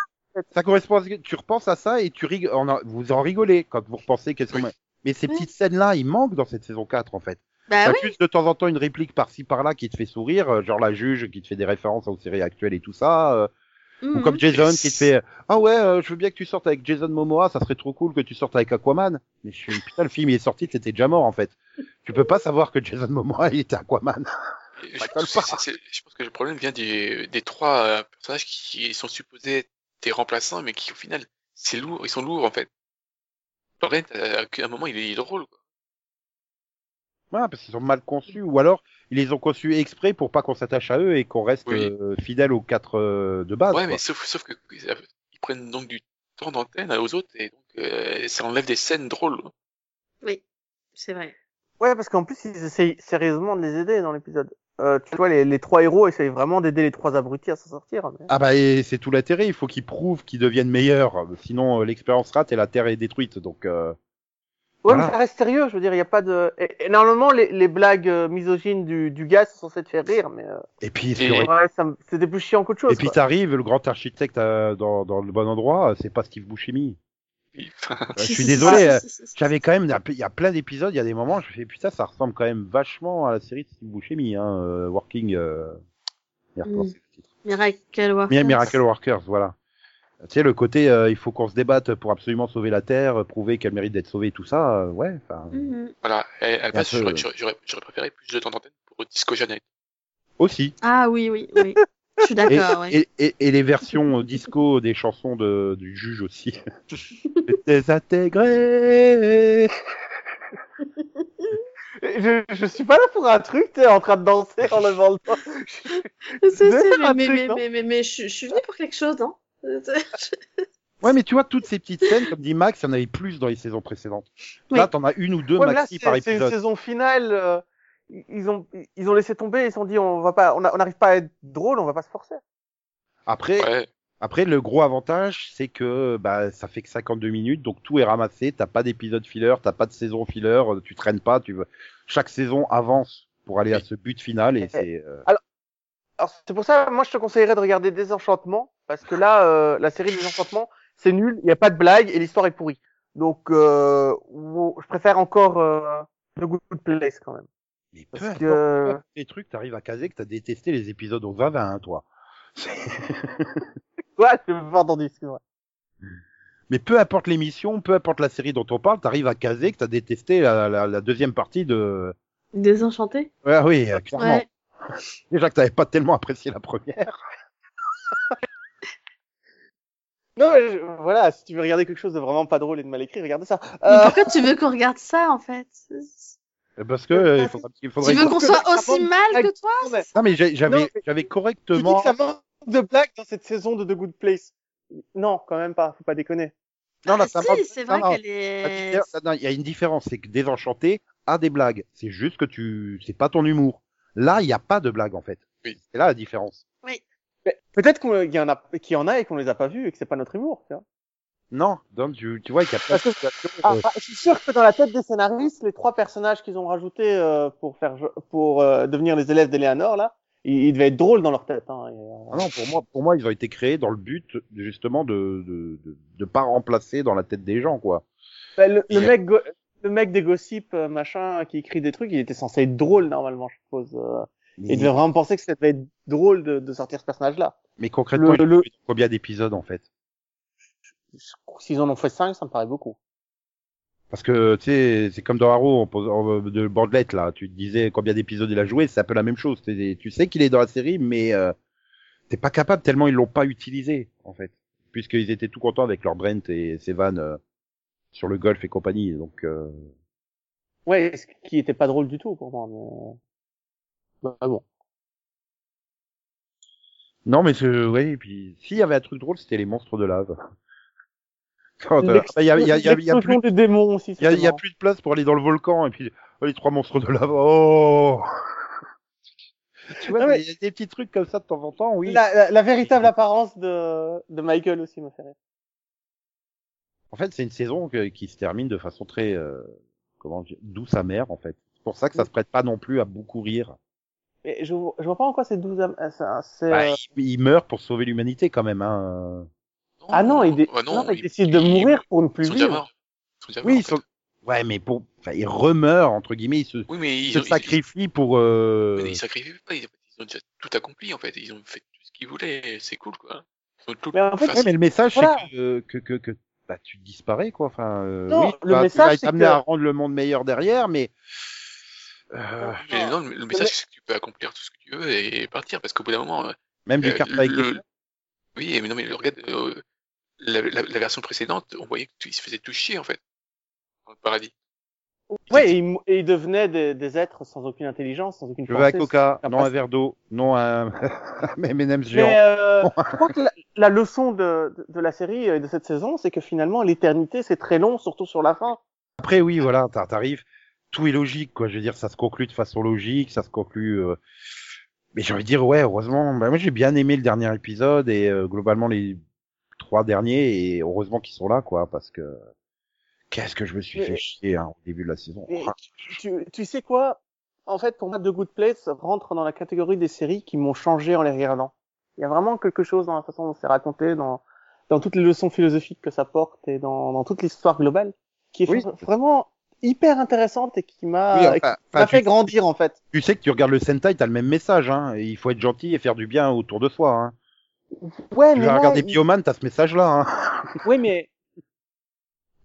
Ça correspond à ce que tu repenses à ça et tu en- vous en rigolez quand vous repensez qu'elles sont. Oui. Mais ces Oui. petites scènes-là, ils manquent dans cette saison 4, en fait. Bah T'as oui. juste de temps en temps une réplique par-ci par-là qui te fait sourire, euh, genre la juge qui te fait des références aux séries actuelles et tout ça, euh, ou Mhm. comme Jason qui te fait ah ouais, euh, je veux bien que tu sortes avec Jason Momoa, ça serait trop cool que tu sortes avec Aquaman. Mais je suis putain le film il est sorti, c'était déjà mort en fait. Tu peux pas savoir que Jason Momoa il était Aquaman. *laughs* Je pense, pas. je pense que le problème vient des, des trois euh, personnages qui sont supposés être des remplaçants, mais qui au final, c'est lourd, ils sont lourds en fait. Brent, à un moment, il est, drôle. Quoi. Ouais, parce qu'ils sont mal conçus, ou alors ils les ont conçus exprès pour pas qu'on s'attache à eux et qu'on reste Oui. euh, fidèle aux quatre euh, de base. ouais, quoi. mais sauf, sauf que ils prennent donc du temps d'antenne aux autres et donc euh, ça enlève des scènes drôles. Oui, c'est vrai. Ouais, parce qu'en plus, ils essayent sérieusement de les aider dans l'épisode. Euh, tu vois, les, les trois héros essayent vraiment d'aider les trois abrutis à s'en sortir. mais- Ah bah et c'est tout l'intérêt, il faut qu'ils prouvent qu'ils deviennent meilleurs, sinon euh, l'expérience rate et la Terre est détruite. Donc euh, Ouais, Voilà. mais ça reste sérieux, je veux dire, il y a pas de... Et, et normalement, les, les blagues misogynes du, du gars sont censées te faire rire, mais... Euh... et puis Et- Ouais, c'était plus chiant qu'autre chose. et puis t'arrives, le grand architecte euh, dans, dans le bon endroit, c'est pas Steve Buscemi. Je suis désolé, euh, j'avais quand même, il y a- plein d'épisodes, il y a des moments, je fais putain, ça ressemble quand même vachement à la série de Steve Buscemi, hein, euh, Working. Euh... Mm. Miracle Workers. Mi- Miracle Workers, voilà. Tu sais, le côté, euh, il faut qu'on se débatte pour absolument sauver la Terre, prouver qu'elle mérite d'être sauvée, tout ça, euh, ouais. Enfin, voilà, et à j'aurais préféré plus de temps d'antenne pour Disco Janet. aussi. Ah oui, oui, oui. Je suis Et, d'accord, et, et, et les versions disco des chansons de, du juge aussi. *laughs* Désintégré. Je, je suis pas là pour un truc, t'es en train de danser en levant le doigt. *laughs* Mais, mais, mais, non mais, mais, mais je, je suis venue pour quelque chose, hein. *laughs* Ouais, mais tu vois, toutes ces petites scènes, comme dit Max, il y en avait plus dans les saisons précédentes. Oui. Là, t'en as une ou deux Ouais, là, maxi par c'est une épisode. saison finale. euh, ils ont ils ont laissé tomber, ils se sont dit on va pas, on a- on n'arrive pas à être drôle, on va pas se forcer. Après, Ouais, après, le gros avantage, c'est que bah, ça fait que 52 minutes, donc tout est ramassé. T'as pas d'épisode filler, t'as pas de saison filler, euh, tu traînes pas. Tu veux... Chaque saison avance pour aller à ce but final et c'est. euh, Alors c'est pour ça, moi je te conseillerais de regarder Désenchantement parce que là, euh, la série Désenchantement, c'est nul, il y a pas de blague et l'histoire est pourrie. Donc euh, je préfère encore euh, The Good Place quand même. Mais Parce peu importe, que- *laughs* les trucs, t'arrives à caser que t'as détesté les épisodes au 20 hein, toi. *laughs* Ouais, je pas entendu, excuse-moi. Mais peu importe l'émission, peu importe la série dont on parle, t'arrives à caser que t'as détesté la, la, la deuxième partie de. Désenchanté Ouais, oui, euh, clairement. Ouais. Déjà que t'avais pas tellement apprécié la première. Non, mais je- voilà, si tu veux regarder quelque chose de vraiment pas drôle et de mal écrit, regarde ça. Mais Euh, pourquoi tu veux qu'on regarde ça, en fait? Parce que euh, il faudra- il faudrait. Tu veux qu'on soit aussi mal que toi. Non mais j'avais j'avais Tu dis correctement. que ça manque de blagues dans cette saison de The Good Place. Non, quand même pas, faut pas déconner. Non, là, Ah, ça si, manque- c'est vrai qu'elle est... Il y a une différence, c'est que Désenchanté a des blagues. C'est juste que tu, c'est pas ton humour. Là, il n'y a pas de blagues en fait. Oui. C'est là la différence. Mais Peut-être qu'il y en a, qu'il y en a et qu'on les a pas vus et que c'est pas notre humour. Tu vois. Non, donc tu, tu vois qu'il y a pas de situation, Ah, ah, je suis sûr que dans la tête des scénaristes, les trois personnages qu'ils ont rajoutés euh, pour faire pour euh, devenir les élèves d'Eleanor là, ils, ils devaient être drôles dans leur tête. Hein, et, euh, ah non, pour moi, pour moi, ils ont été créés dans le but justement de de, de, de pas remplacer dans la tête des gens quoi. bah, le, le mec, go- le mec des gossips euh, machin qui écrit des trucs, il était censé être drôle normalement, je suppose. euh. Mais, Et il devait vraiment penser que ça devait être drôle de, de sortir ce personnage-là. mais concrètement, le- ils le- combien d'épisodes en fait? S'ils en ont fait cinq, ça me paraît beaucoup. Parce que tu sais, c'est comme dans Arrow on pose, on- de Bandelette là. Tu te disais combien d'épisodes il a joué, c'est un peu la même chose. Tu sais qu'il est dans la série, mais euh, t'es pas capable tellement ils l'ont pas utilisé en fait, puisqu'ils étaient tout contents avec leur Brent et Sevan euh, sur le golf et compagnie. Donc euh, Ouais, ce qui était pas drôle du tout pour moi. Mais... Bah, bon. non, mais c'est- ouais. Et puis s'il y avait un truc drôle, c'était les monstres de lave. Quand, euh, bah, il y a, il y a, il y a, il y a plus, des démons aussi. il y a, il plus de place pour aller dans le volcan et puis oh, les trois monstres de lave. Oh. tu vois, mais- il y a des petits trucs comme ça de temps en temps, oui. La, la, la véritable apparence de, de Michael aussi me fait rire. En fait, c'est une saison que- qui se termine de façon très, euh, comment dire, douce amère en fait. C'est pour ça que ça se prête pas non plus à beaucoup rire. Je, vois- je vois pas en quoi c'est 12 am- c'est un- c'est, Bah, euh, il, il meurt pour sauver l'humanité quand même. Hein. Ah non, il, dé- Ah non, il ils- décide de mourir pour ne plus Ils sont déjà vivre. morts. Ils sont déjà Oui, morts, ils sont... ouais, mais pour, enfin, il remeurt entre guillemets, il se, Oui, mais il ils, se ont- ils- sacrifie pour. Euh... Mais ils sacrifient pas, ils, ils ont déjà tout accompli en fait, ils ont fait tout ce qu'ils voulaient, c'est cool quoi. Tout Mais en fait, Ouais, mais le message Voilà. c'est que, que que que bah tu disparais quoi. Enfin, euh, Non, oui, tu le vas- tu message, vas être c'est amené que- à rendre le monde meilleur derrière, mais euh, mais non, le, message c'est que tu peux accomplir tout ce que tu veux et partir parce qu'au bout d'un moment, euh, même du euh, carte avec le- oui, mais non mais regarde, euh, la, la, la version précédente, on voyait qu'ils se faisaient tout chier en fait dans le paradis. Ouais, et ils, ils devenaient des, des êtres sans aucune intelligence, sans aucune Je veux un coca, non un verre d'eau, non un *laughs* M&M's géant. Mais euh, *laughs* je crois que la, la leçon de, de, de la série et de cette saison, c'est que finalement l'éternité c'est très long, surtout sur la fin. Après oui, voilà, t'ar- t'arrives, tout est logique quoi. Je veux dire, ça se conclut de façon logique, ça se conclut. euh, Mais j'ai envie de dire ouais, heureusement. Bah, moi j'ai bien aimé le dernier épisode et euh, globalement les trois derniers et heureusement qu'ils sont là quoi parce que qu'est-ce que je me suis Mais- fait chier hein, au début de la saison. Ah, tu, tu sais quoi? En fait, pour moi, The Good Place rentre dans la catégorie des séries qui m'ont changé en les regardant. Il y a vraiment quelque chose dans la façon dont c'est raconté, dans, dans toutes les leçons philosophiques que ça porte et dans, dans toute l'histoire globale, qui est Oui. vraiment hyper intéressante et qui m'a Oui, qui enfin, m'a enfin, fait tu- grandir en fait. Tu sais que tu regardes le Sentai, t'as le même message, hein. il faut être gentil et faire du bien autour de soi, hein. Ouais, Tu mais regarder il- Bioman, t'as ce message-là, hein. *laughs* Oui, mais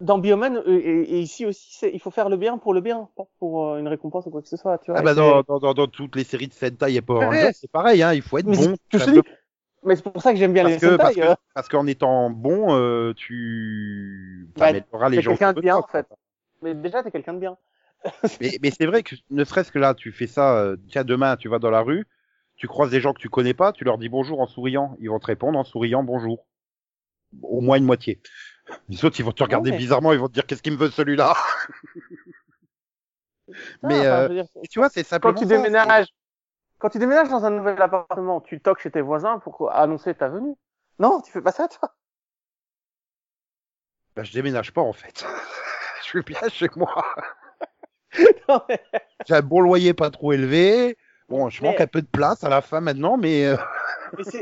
dans Bioman euh, et, et ici aussi, il faut faire le bien pour le bien, pas pour euh, une récompense ou quoi que ce soit. Tu vois, Ah bah dans, dans, dans, dans toutes les séries de Sentai et Power. Rangers, c'est pareil, hein. Il faut être Mais bon. mais c'est pour ça que j'aime bien parce les que, parce Sentai. euh. parce qu'en étant bon, euh, tu Bah, amélioreras les gens. quelqu'un de bien, en fait. Mais déjà, t'es quelqu'un de bien. Mais, mais c'est vrai que ne serait-ce que là, tu fais ça, euh, tiens, demain, tu vas dans la rue, tu croises des gens que tu connais pas, tu leur dis bonjour en souriant. Ils vont te répondre en souriant bonjour. Au moins une moitié. Les autres, ils vont te regarder mais- bizarrement, ils vont te dire qu'est-ce qu'il me veut celui-là? *laughs* Mais, enfin, euh, dire, tu vois, c'est simplement quand tu ça, déménages, quand tu déménages dans un nouvel appartement, tu toques chez tes voisins pour annoncer ta venue. Non, tu fais pas ça, toi. Bah, je déménage pas, en fait. *laughs* je suis bien chez moi. *laughs* Mais- J'ai un bon loyer pas trop élevé. Bon, je Mais- manque un peu de place à la fin maintenant, mais euh,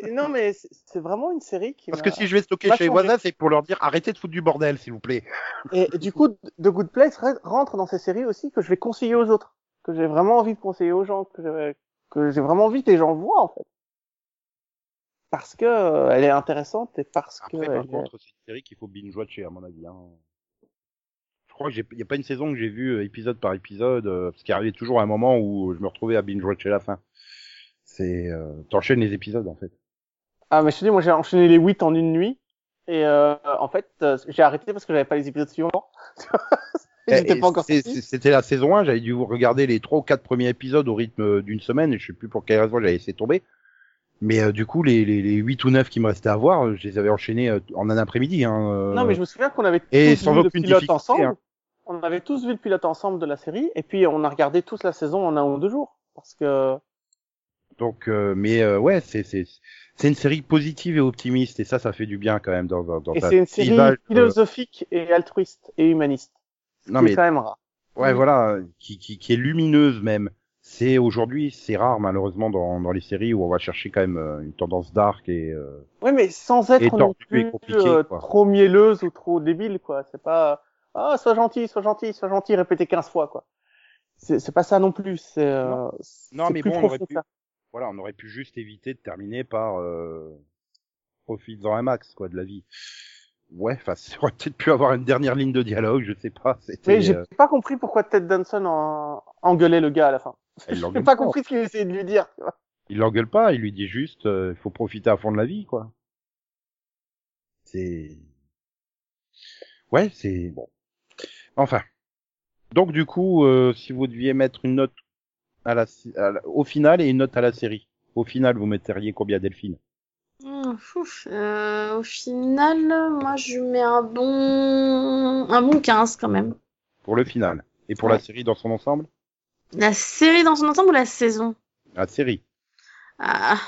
mais non, mais c'est vraiment une série qui parce que si je vais stocker chez voisins, c'est pour leur dire arrêtez de foutre du bordel, s'il vous plaît. Et, du coup, The Good Place re- rentre dans ces séries aussi que je vais conseiller aux autres, que j'ai vraiment envie de conseiller aux gens, que j'ai que vraiment envie que les gens voient en fait, parce que euh, elle est intéressante et parce que Après, par elle est- contre, c'est une série qu'il faut binge watcher à mon avis. Hein. Crois qu'il n'y a pas une saison que j'ai vu euh, épisode par épisode, euh, parce qu'il arrivait toujours un moment où je me retrouvais à binge watcher la fin. C'est euh, t'enchaînes les épisodes en fait. ah mais je te dis moi j'ai enchaîné les 8 en une nuit et en fait j'ai arrêté parce que j'avais pas les épisodes suivants. *laughs* C'est- C'était la saison 1, j'avais dû regarder les trois ou quatre premiers épisodes au rythme d'une semaine, et je sais plus pour quelle raison j'avais laissé tomber. Mais euh, du coup, les, les, les 8 ou 9 qui me restaient à voir, je les avais enchaînés en un après-midi. Hein, euh. Non mais je me souviens qu'on avait Et tous sans aucune difficulté, ensemble. hein. On avait tous vu le pilote ensemble de la série et puis on a regardé tous la saison en un ou deux jours parce que Donc, euh, mais euh, ouais, c'est c'est c'est une série positive et optimiste, et ça, ça fait du bien quand même dans, dans, dans et c'est une série euh, philosophique et altruiste et humaniste. Non qui mais quand même rare. ouais, voilà, qui, qui qui est lumineuse même. C'est aujourd'hui, c'est rare malheureusement dans dans les séries où on va chercher quand même euh, une tendance dark et euh, Ouais, mais sans être non plus euh, trop mielleuse ou trop débile, quoi. C'est pas ah sois gentil, sois gentil, sois gentil, répéter 15 fois, quoi. C'est pas ça non plus. C'est euh, Non, mais bon, on aurait pu- ça. voilà, on aurait pu juste éviter de terminer par euh, profites-en un max quoi de la vie. Ouais, enfin, *laughs* ça aurait peut-être pu avoir une dernière ligne de dialogue, je sais pas. Mais j'ai euh, pas compris pourquoi Ted Danson en... engueulait le gars à la fin. il *laughs* J'ai pas compris ce qu'il essayait de lui dire. Il l'engueule pas, il lui dit juste, euh, il faut profiter à fond de la vie, quoi. C'est, ouais, c'est bon. Enfin, donc du coup, euh, si vous deviez mettre une note à la, à la- au final et une note à la série, au final, vous metteriez combien Delphine? Hmm, ouf, euh, au final, moi je mets un bon, un bon 15 quand même. Pour le final. Et pour Ouais. la série dans son ensemble? La série dans son ensemble ou la saison? La série. ah,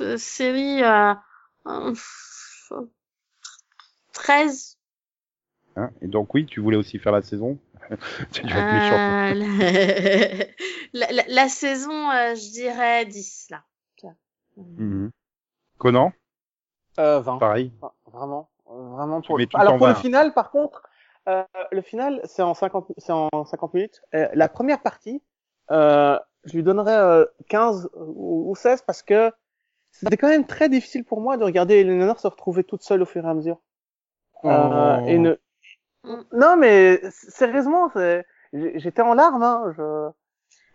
euh, *laughs* Série euh, euh, 13. Hein et donc oui, tu voulais aussi faire la saison *laughs* Tu vas être méchant. Euh, *laughs* la, la, la saison, euh, je dirais 10 là. Mhm. Conan, Euh, 20. pareil. Enfin, Vraiment, euh, vraiment pour. Alors pour le 20. final, par contre, euh, le final, c'est en 50, c'est en 50 minutes. Euh, la première partie, euh, je lui donnerais euh, 15 ou, ou 16 parce que c'était quand même très difficile pour moi de regarder Eleanor se retrouver toute seule au fur et à mesure. Euh, Oh. et ne... Mm. Non, mais sérieusement, j'étais en larmes. Hein, je...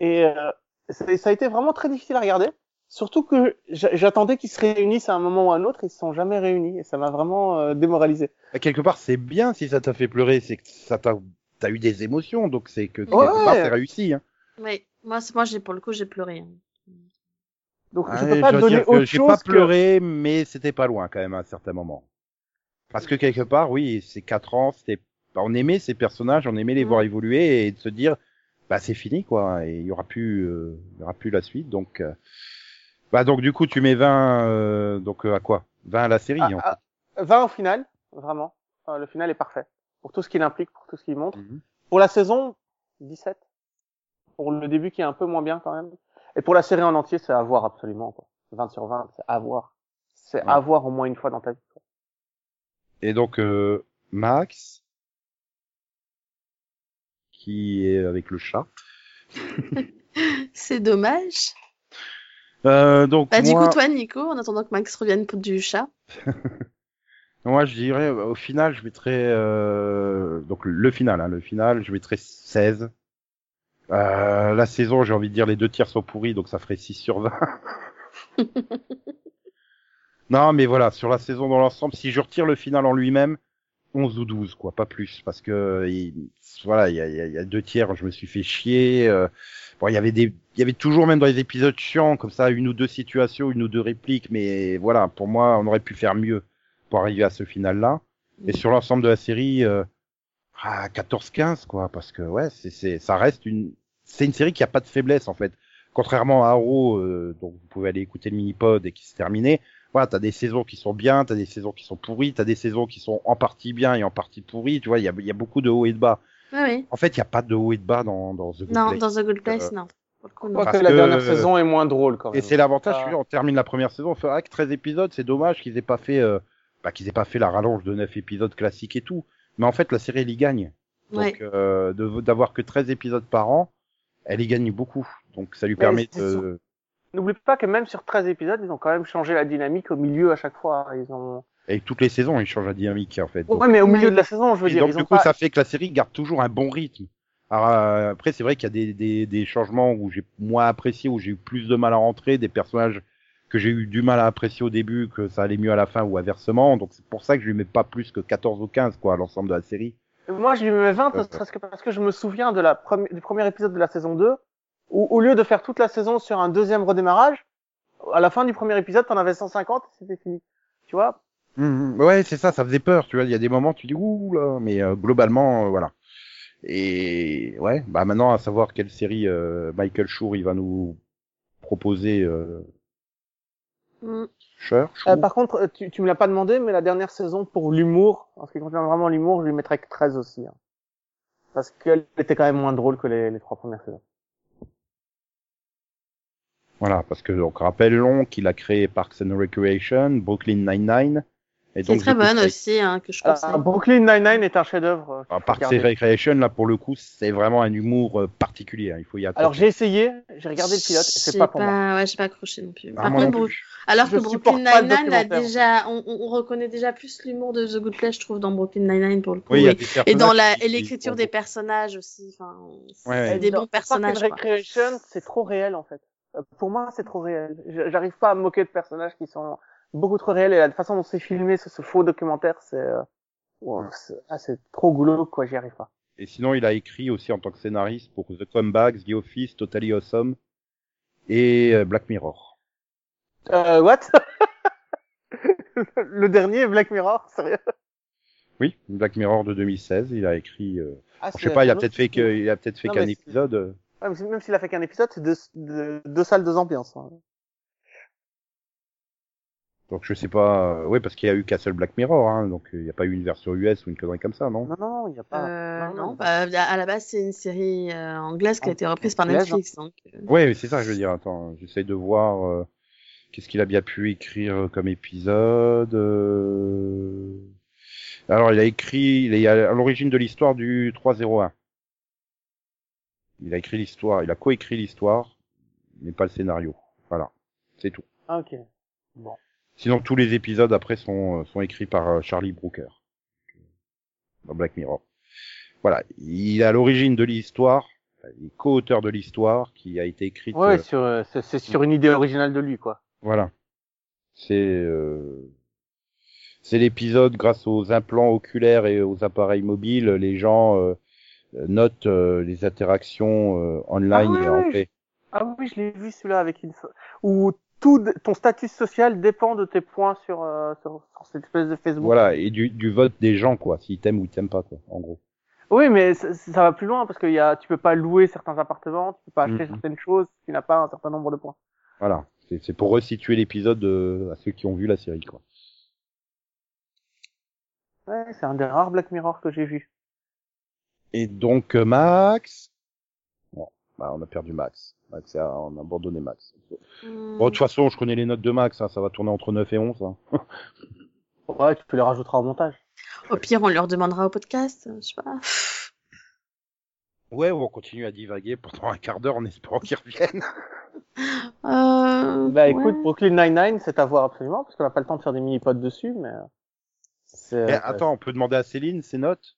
Et euh, ça a été vraiment très difficile à regarder. Surtout que j'a- j'attendais qu'ils se réunissent à un moment ou à un autre, ils se sont jamais réunis et ça m'a vraiment euh, démoralisé. Bah, Quelque part, c'est bien si ça t'a fait pleurer, c'est que ça t'a t'as eu des émotions, donc c'est que quelque Ouais. part c'est réussi. Hein. Oui, moi, c'est- moi j'ai pour le coup j'ai pleuré. hein. Donc je peux pas donner autre J'ai chose pas que... pleuré, mais c'était pas loin quand même à un certain moment. Parce que quelque part, oui, c'est quatre ans, c'était, bah, on aimait ces personnages, on aimait les voir évoluer et de se dire, bah c'est fini quoi, et il y aura plus, euh, il y aura plus la suite, donc, euh, bah donc du coup tu mets 20, euh, donc euh, à quoi? 20 à la série. Ah, en ah, 20 au final, vraiment. Le final est parfait. Pour tout ce qu'il implique, pour tout ce qu'il montre. Mhm. Pour la saison, 17. Pour le début qui est un peu moins bien quand même. Et pour la série en entier, c'est à voir absolument. Quoi. 20 sur 20, c'est à voir. C'est Ouais. à voir au moins une fois dans ta vie. quoi. Et donc euh, Max, qui est avec le chat. *laughs* C'est dommage. Euh, donc Bah, du coup, toi, Nico, en attendant que Max revienne pour du chat. *laughs* moi je dirais euh, au final je mettrais euh, donc le final, hein, le final, je mettrais 16. Euh, la saison, j'ai envie de dire les deux tiers sont pourris, donc ça ferait 6 sur 20. *laughs* non, mais voilà, sur la saison dans l'ensemble, si je retire le final en lui-même, 11 ou 12, quoi, pas plus, parce que il- voilà, il y a, y a- deux tiers, je me suis fait chier. euh, bon, il y avait des, il y avait toujours même dans les épisodes chiants comme ça une ou deux situations, une ou deux répliques, mais voilà, pour moi, on aurait pu faire mieux pour arriver à ce final-là. Et sur l'ensemble de la série, euh, ah, 14-15 quoi, parce que ouais, c'est, c'est, ça reste une, c'est une série qui a pas de faiblesse en fait. Contrairement à Arrow, euh, dont vous pouvez aller écouter le mini-pod et qui s'est terminé, voilà, t'as des saisons qui sont bien, t'as des saisons qui sont pourries, t'as des saisons qui sont en partie bien et en partie pourries, tu vois, il y a, il y a beaucoup de hauts et de bas. Oui, oui. En fait, il y a pas de haut et de bas dans, dans The Good Non, Place. dans The Good Place, Euh, non. Pour le coup, Je non. crois que la que- dernière saison est moins drôle quand même. Et c'est l'avantage, Ah. tu vois, on termine la première saison, on fait ah, que 13 épisodes, c'est dommage qu'ils aient pas fait, euh, bah, qu'ils aient pas fait la rallonge de 9 épisodes classiques et tout. Mais en fait, la série, elle y gagne. Donc, Ouais. euh, de- d'avoir que 13 épisodes par an, elle y gagne beaucoup. Donc, ça lui permet de... N'oublie pas que même sur 13 épisodes, ils ont quand même changé la dynamique au milieu à chaque fois. Ils ont... Et toutes les saisons, il change la dynamique, en fait. Donc, Ouais, mais au milieu de la saison, je veux et dire, donc, ils du ont coup, pas... ça fait que la série garde toujours un bon rythme. Alors, euh, après, c'est vrai qu'il y a des, des, des changements où j'ai moins apprécié, où j'ai eu plus de mal à rentrer, des personnages que j'ai eu du mal à apprécier au début, que ça allait mieux à la fin ou inversement. Donc, c'est pour ça que je lui mets pas plus que 14 ou 15, quoi, à l'ensemble de la série. Moi, je lui mets 20 Euh. parce que, parce que je me souviens de la premi- du premier épisode de la saison 2, où au lieu de faire toute la saison sur un deuxième redémarrage, à la fin du premier épisode, t'en avais 150 et c'était fini. Tu vois? Mhm. Ouais, c'est ça, ça faisait peur, tu vois. Il y a des moments, tu dis ouh là, mais euh, globalement, euh, voilà. Et ouais, bah maintenant à savoir quelle série euh, Michael Schur il va nous proposer. Euh, Mm. Schur, Euh, Schur Par contre, tu, tu me l'as pas demandé, mais la dernière saison, pour l'humour, en ce qui concerne vraiment l'humour, je lui mettrais que 13 aussi. hein. Parce qu'elle était quand même moins drôle que les, les trois premières saisons. Voilà, parce que donc rappelons qu'il a créé Parks and Recreation, Brooklyn Nine-Nine. Et donc, très bonne aussi, hein, que je Euh, conseille. Brooklyn Nine-Nine est un chef-d'œuvre. euh, Ah, Parks and. Recreation, là pour le coup, c'est vraiment un humour euh, particulier. hein, Il faut y attendre. Alors j'ai essayé, j'ai regardé le pilote, c'est J'ai pas pour moi. Ouais, j'ai pas accroché non plus. Ah, Par moi contre, non plus. alors Je que Brooklyn pas Nine-Nine a déjà, on, on- on reconnaît déjà plus l'humour de The Good Place, je trouve, dans Brooklyn Nine-Nine pour le coup. Oui, et, et dans la, et l'écriture des personnages aussi. Enfin, c'est Ouais. des bons personnages. Parks and. Recreation, c'est trop réel en fait. Euh, Pour moi, c'est trop réel. J'arrive pas à me moquer de personnages qui sont beaucoup trop réels et la façon dont c'est filmé, ce, ce faux documentaire, c'est euh, ouais, c'est ah, trop glauque quoi. J'y arrive pas. Et sinon, il a écrit aussi en tant que scénariste pour The Comebacks, The Office, Totally Awesome et euh, Black Mirror. Euh, what? *laughs* Le dernier Black Mirror, sérieux? Oui, Black Mirror de 2016, il a écrit. euh, ah, je sais pas, il a peut-être fait que, il a peut-être fait qu'un épisode. Même s'il a fait qu'un épisode, c'est deux, deux, deux salles, deux ambiances. hein. Donc je sais pas. euh, Oui, parce qu'il y a eu Castle Black Mirror, hein, donc euh, il n'y a pas eu une version US ou une connerie comme ça, non? Non, non, il y a pas. Euh, non, non, non. bah, à la base, c'est une série euh, anglaise qui a été reprise par hein. Netflix. Donc, mais c'est ça, je veux dire. Attends, j'essaie de voir euh, qu'est-ce qu'il a bien pu écrire comme épisode. euh. Alors, il a écrit, il est à l'origine de l'histoire du 301. Il a écrit l'histoire, il a coécrit l'histoire, mais pas le scénario. Voilà, c'est tout. Ah, ok. Bon. Sinon, tous les épisodes après sont, euh, sont écrits par euh, Charlie Brooker dans Black Mirror. Voilà, il est à l'origine de l'histoire, il est co-auteur de l'histoire qui a été écrite. Ouais, euh, sur, c'est c'est sur une idée originale de lui, quoi. Voilà. C'est euh, c'est l'épisode grâce aux implants oculaires et aux appareils mobiles, les gens euh, notent euh, les interactions euh, online Ah ouais, et en paix. Ah oui, je l'ai vu celui-là avec une où tout ton statut social dépend de tes points sur euh, sur, sur cette espèce de Facebook. Voilà, et du, du vote des gens quoi, s'ils t'aiment ou ils t'aiment pas quoi, en gros. Oui, mais ça, ça va plus loin parce que y a, tu peux pas louer certains appartements, tu peux pas acheter Mhm. certaines choses si tu n'as pas un certain nombre de points. Voilà, c'est pour resituer l'épisode euh, à ceux qui ont vu la série quoi. Ouais, c'est un des rares Black Mirror que j'ai vu. Et donc euh, Max, bon, bah on a perdu Max. Max a, on a abandonné Max. hmm. Bon, de toute façon, je connais les notes de Max, hein, ça va tourner entre 9 et 11. Hein. Ouais, tu peux les rajouter au montage. Au pire, on leur demandera au podcast. Je sais pas. Ouais, on continue à divaguer pendant un quart d'heure en espérant qu'ils reviennent. Euh, Bah écoute, ouais. Brooklyn Nine-Nine, c'est à voir absolument parce qu'on n'a pas le temps de faire des mini-pods dessus, mais... euh, Eh, attends, on peut demander à Céline ses notes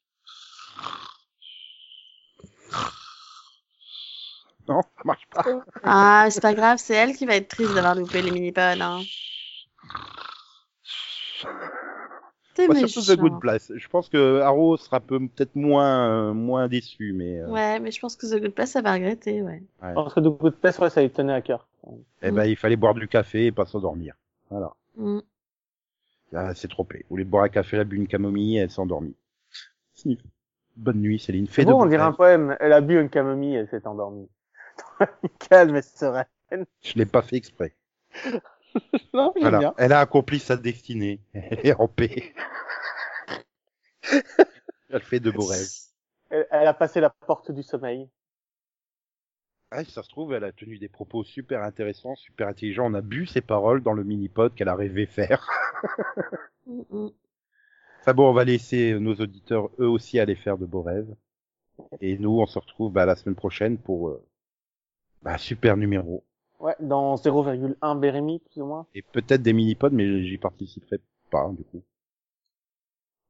*laughs* Non, ça marche pas. Ah, c'est pas grave, c'est elle qui va être triste d'avoir loupé les mini-pods. Hein. T'es Moi, surtout The méchant. Good Place. Je pense que Arrow sera peu- peut-être moins euh, moins déçu, mais euh, Ouais, mais je pense que The Good Place, ça va regretter, ouais. Parce que de Good Place, ouais, ça lui tenait à cœur. eh ben, il fallait boire du café et pas s'endormir. Voilà. Mm. Là, c'est trompé. Au lieu de boire un café, elle a bu une camomille et elle s'est endormie. Sniff. Bonne nuit, Céline. Fais de bon, on dirait un poème. Elle a bu une camomille, elle s'est endormie. *laughs* Calme et sereine. Je l'ai pas fait exprès. *laughs* Non, Voilà. bien. Elle a accompli sa destinée. Elle est en paix. *laughs* elle fait de beaux rêves. Elle, elle a passé la porte du sommeil. Ah, si ça se trouve, elle a tenu des propos super intéressants, super intelligents. On a bu ses paroles dans le mini-pod qu'elle a rêvé faire. Enfin bon, on va laisser nos auditeurs eux aussi aller faire de beaux rêves. Et nous, on se retrouve bah, la semaine prochaine pour euh, bah, super numéro. Ouais, dans 0,1 Bérémy, plus ou moins. Et peut-être des mini-pods, mais j'y participerai pas, du coup.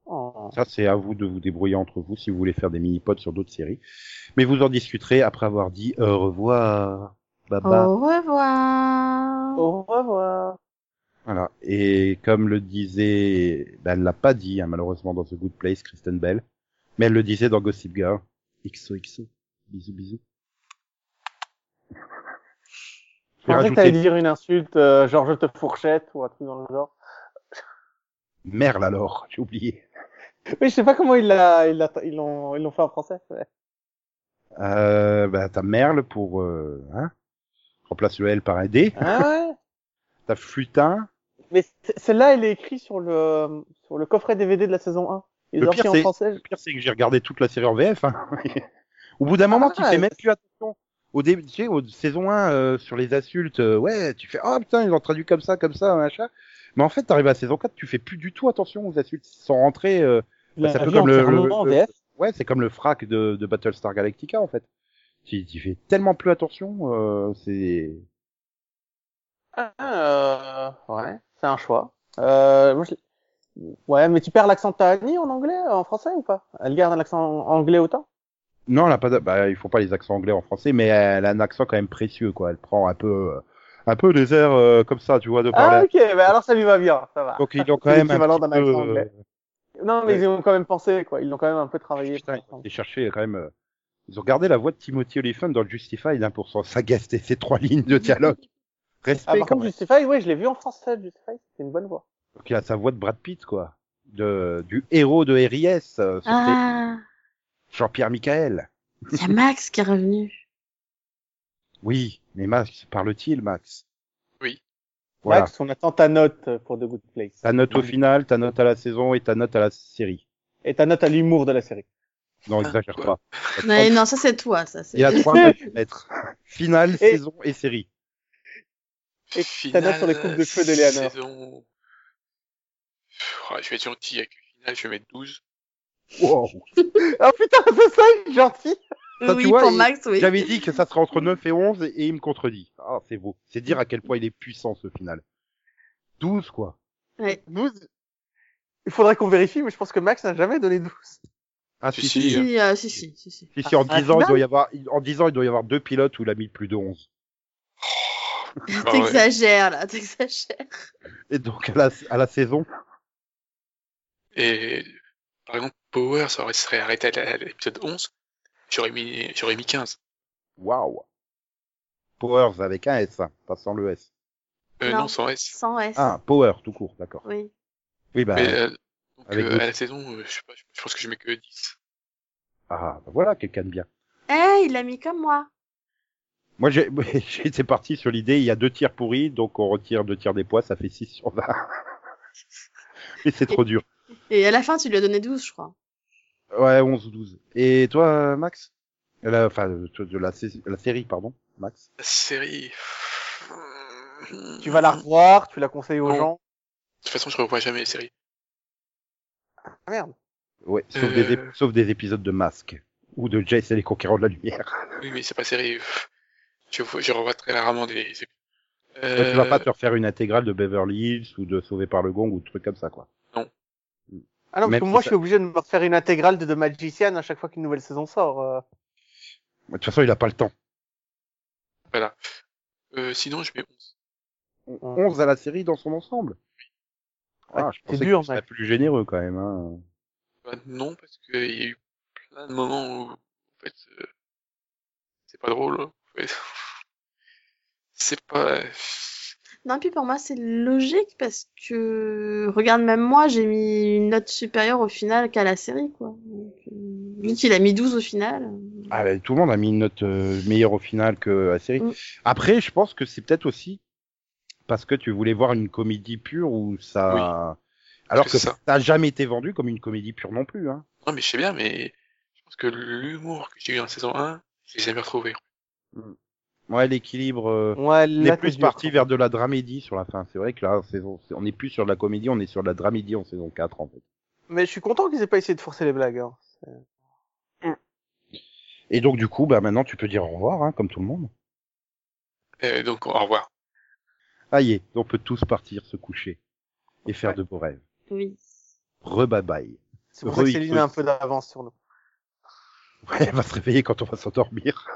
Oh. Ça, c'est à vous de vous débrouiller entre vous si vous voulez faire des mini-pods sur d'autres séries. Mais vous en discuterez après avoir dit au revoir. Bye bye. Au revoir. Au revoir. Voilà. Et comme le disait, ben, elle l'a pas dit, hein, malheureusement, dans The Good Place, Kristen Bell. Mais elle le disait dans Gossip Girl. XOXO. Bisous, bisous. Je pensais que t'allais dire une insulte, euh, genre je te fourchette ou un truc dans le genre. Merle alors, j'ai oublié. Oui, je sais pas comment il l'a, il l'a, ils l'ont, ils l'ont fait en français. ouais. Euh, ben, t'as Merle pour, euh, hein, remplace le L par un D. Ah ouais? T'as Flutin. Mais celle-là, elle est écrite sur le, sur le coffret DVD de la saison 1. Ils Le pire, sorti en français. Le pire, c'est que j'ai regardé toute la série en VF. Hein. *laughs* Au bout d'un moment, tu Ah, fais même plus attention. Au début, tu sais, au saison 1, euh, sur les insultes, euh, ouais, tu fais, oh putain, ils l'ont traduit comme ça, comme ça, machin. Mais en fait, t'arrives à la saison 4, tu fais plus du tout attention aux insultes. Ils sont rentrés, euh, Il c'est un peu comme le, entièrement le- en le- VF. ouais, c'est comme le frac de, de Battlestar Galactica, en fait. Tu, tu fais tellement plus attention, euh, c'est, Ah, euh, ouais, c'est un choix. Euh, moi, je l'ai- ouais, mais tu perds l'accent de ta Annie en anglais, en français ou pas? Elle garde un accent anglais autant? Non, elle a pas, de- bah, il faut pas les accents anglais en français, mais elle a un accent quand même précieux, quoi. Elle prend un peu, euh, un peu des airs euh, comme ça, tu vois, de parler. Ah ok, bah alors ça lui va bien, ça va. Donc ils l'ont quand même un petit accent peu, anglais. euh, Non, mais Ouais. ils ont quand même pensé, quoi. Ils l'ont quand même un peu travaillé. Putain, ils ont cherché quand même. euh, Ils ont gardé la voix de Timothy Olyphant dans le Justified hein, pour sagesse et ses trois lignes de dialogue. Ah, Respect par quand contre. Justify, ouais, je l'ai vu en français, Justify, c'est une bonne voix. Donc il a sa voix de Brad Pitt, quoi. De, du héros de RIS, euh, Ah, Jean-Pierre Michael. il y a Max qui est revenu. Oui, mais Max, parle-t-il, Max? Oui. Voilà. Max, on attend ta note pour The Good Place. Ta note au final, ta note à la saison et ta note à la série. Et ta note à l'humour de la série. Non, Ah, exagère quoi. pas. Non, non, ça c'est toi, ça. c'est- Il y a *laughs* trois notes à mettre. Finale, saison et série. Et ta note sur les coupes de d'Eleanor. Saison... Oh, je vais être gentil avec le final, je vais mettre 12. Wow. Oh *laughs* putain, c'est ça, il est gentil. Ça, oui, vois, pour il- Max, oui. J'avais dit que ça serait entre 9 et 11 et il me contredit. Ah, c'est beau. C'est dire à quel point il est puissant ce final. 12 quoi. Ouais. 12. Il faudrait qu'on vérifie, mais je pense que Max n'a jamais donné 12. Ah Si, si si. si. Si, si, si, si, si. Si, si, en Ah, 10 ans, il doit y avoir en 10 ans, il doit y avoir deux pilotes où il a mis plus de 11. T'exagères, là, t'exagères. Et donc à la à la saison, Et par exemple, Power, ça aurait- serait arrêté à l'épisode 11. J'aurais mis, j'aurais mis 15. waouh. Powers avec un S, hein, pas sans le S. Euh, Non. non. sans S. Sans S. Ah, Power tout court, d'accord. Oui. Oui bah Mais, euh, donc, avec euh, à la saison, euh, je sais pas, je pense que je mets que 10. ah bah voilà quelqu'un de bien. Eh, il l'a mis comme moi. Moi j'ai *laughs* j'étais parti sur l'idée il y a deux tirs pourris donc on retire deux tirs des poids, ça fait 6 sur 20. *laughs* Et c'est trop dur. Et à la fin, tu lui as donné 12, je crois. Ouais, 11 ou 12. Et toi Max? La, Enfin de la, série pardon, Max? La série. Tu vas la revoir, tu la conseilles aux Non. gens? De toute façon, je revois jamais les séries. Ah, merde. Ouais, sauf, Euh. des, sauf des épisodes de Masque ou de Jace et les Conquérants de la Lumière. Oui, mais c'est pas série. Je, vois- je revois très rarement des. Toi, Tu vas pas Euh, te refaire une intégrale de Beverly Hills ou de Sauvé par le Gong ou de trucs comme ça quoi. Ah non, parce que moi, ça- je suis obligé de me refaire une intégrale de The Magician à chaque fois qu'une nouvelle saison sort. euh. De toute façon, il a pas le temps. Voilà. Euh, sinon, je mets 11. 11 à la série dans son ensemble. Ah, je c'est pensais dur, que mec. plus généreux quand même. Hein. Bah, non, parce qu'il y a eu plein de moments où, en fait, euh, c'est pas drôle. En fait. C'est pas. Non, puis pour moi, c'est logique parce que, regarde, même moi, j'ai mis une note supérieure au final qu'à la série, quoi. Donc, euh, vu qu'il a mis 12 au final. euh, Ah, bah, tout le monde a mis une note euh, meilleure au final que la série. Mm. Après, je pense que c'est peut-être aussi parce que tu voulais voir une comédie pure où ça. Alors que ça n'a jamais été vendu comme une comédie pure non plus. Hein. Non, mais je sais bien, mais je pense que l'humour que j'ai eu dans la saison 1, je l'ai jamais retrouvé. Ouais, l'équilibre. euh, Ouais, On là, est plus parti vers de la dramédie sur la fin. C'est vrai que là, saison, on n'est plus sur de la comédie, on est sur de la dramédie en saison 4 en fait. Mais je suis content qu'ils aient pas essayé de forcer les blagues. Hein. Et donc du coup, bah maintenant tu peux dire au revoir, hein, comme tout le monde. Euh, donc, au revoir. Ah est, on peut tous partir se coucher et faire de beaux rêves. Oui. Re bye. C'est pour ça que Re- Céline a un peu d'avance sur nous. Ouais, elle va se réveiller quand on va s'endormir.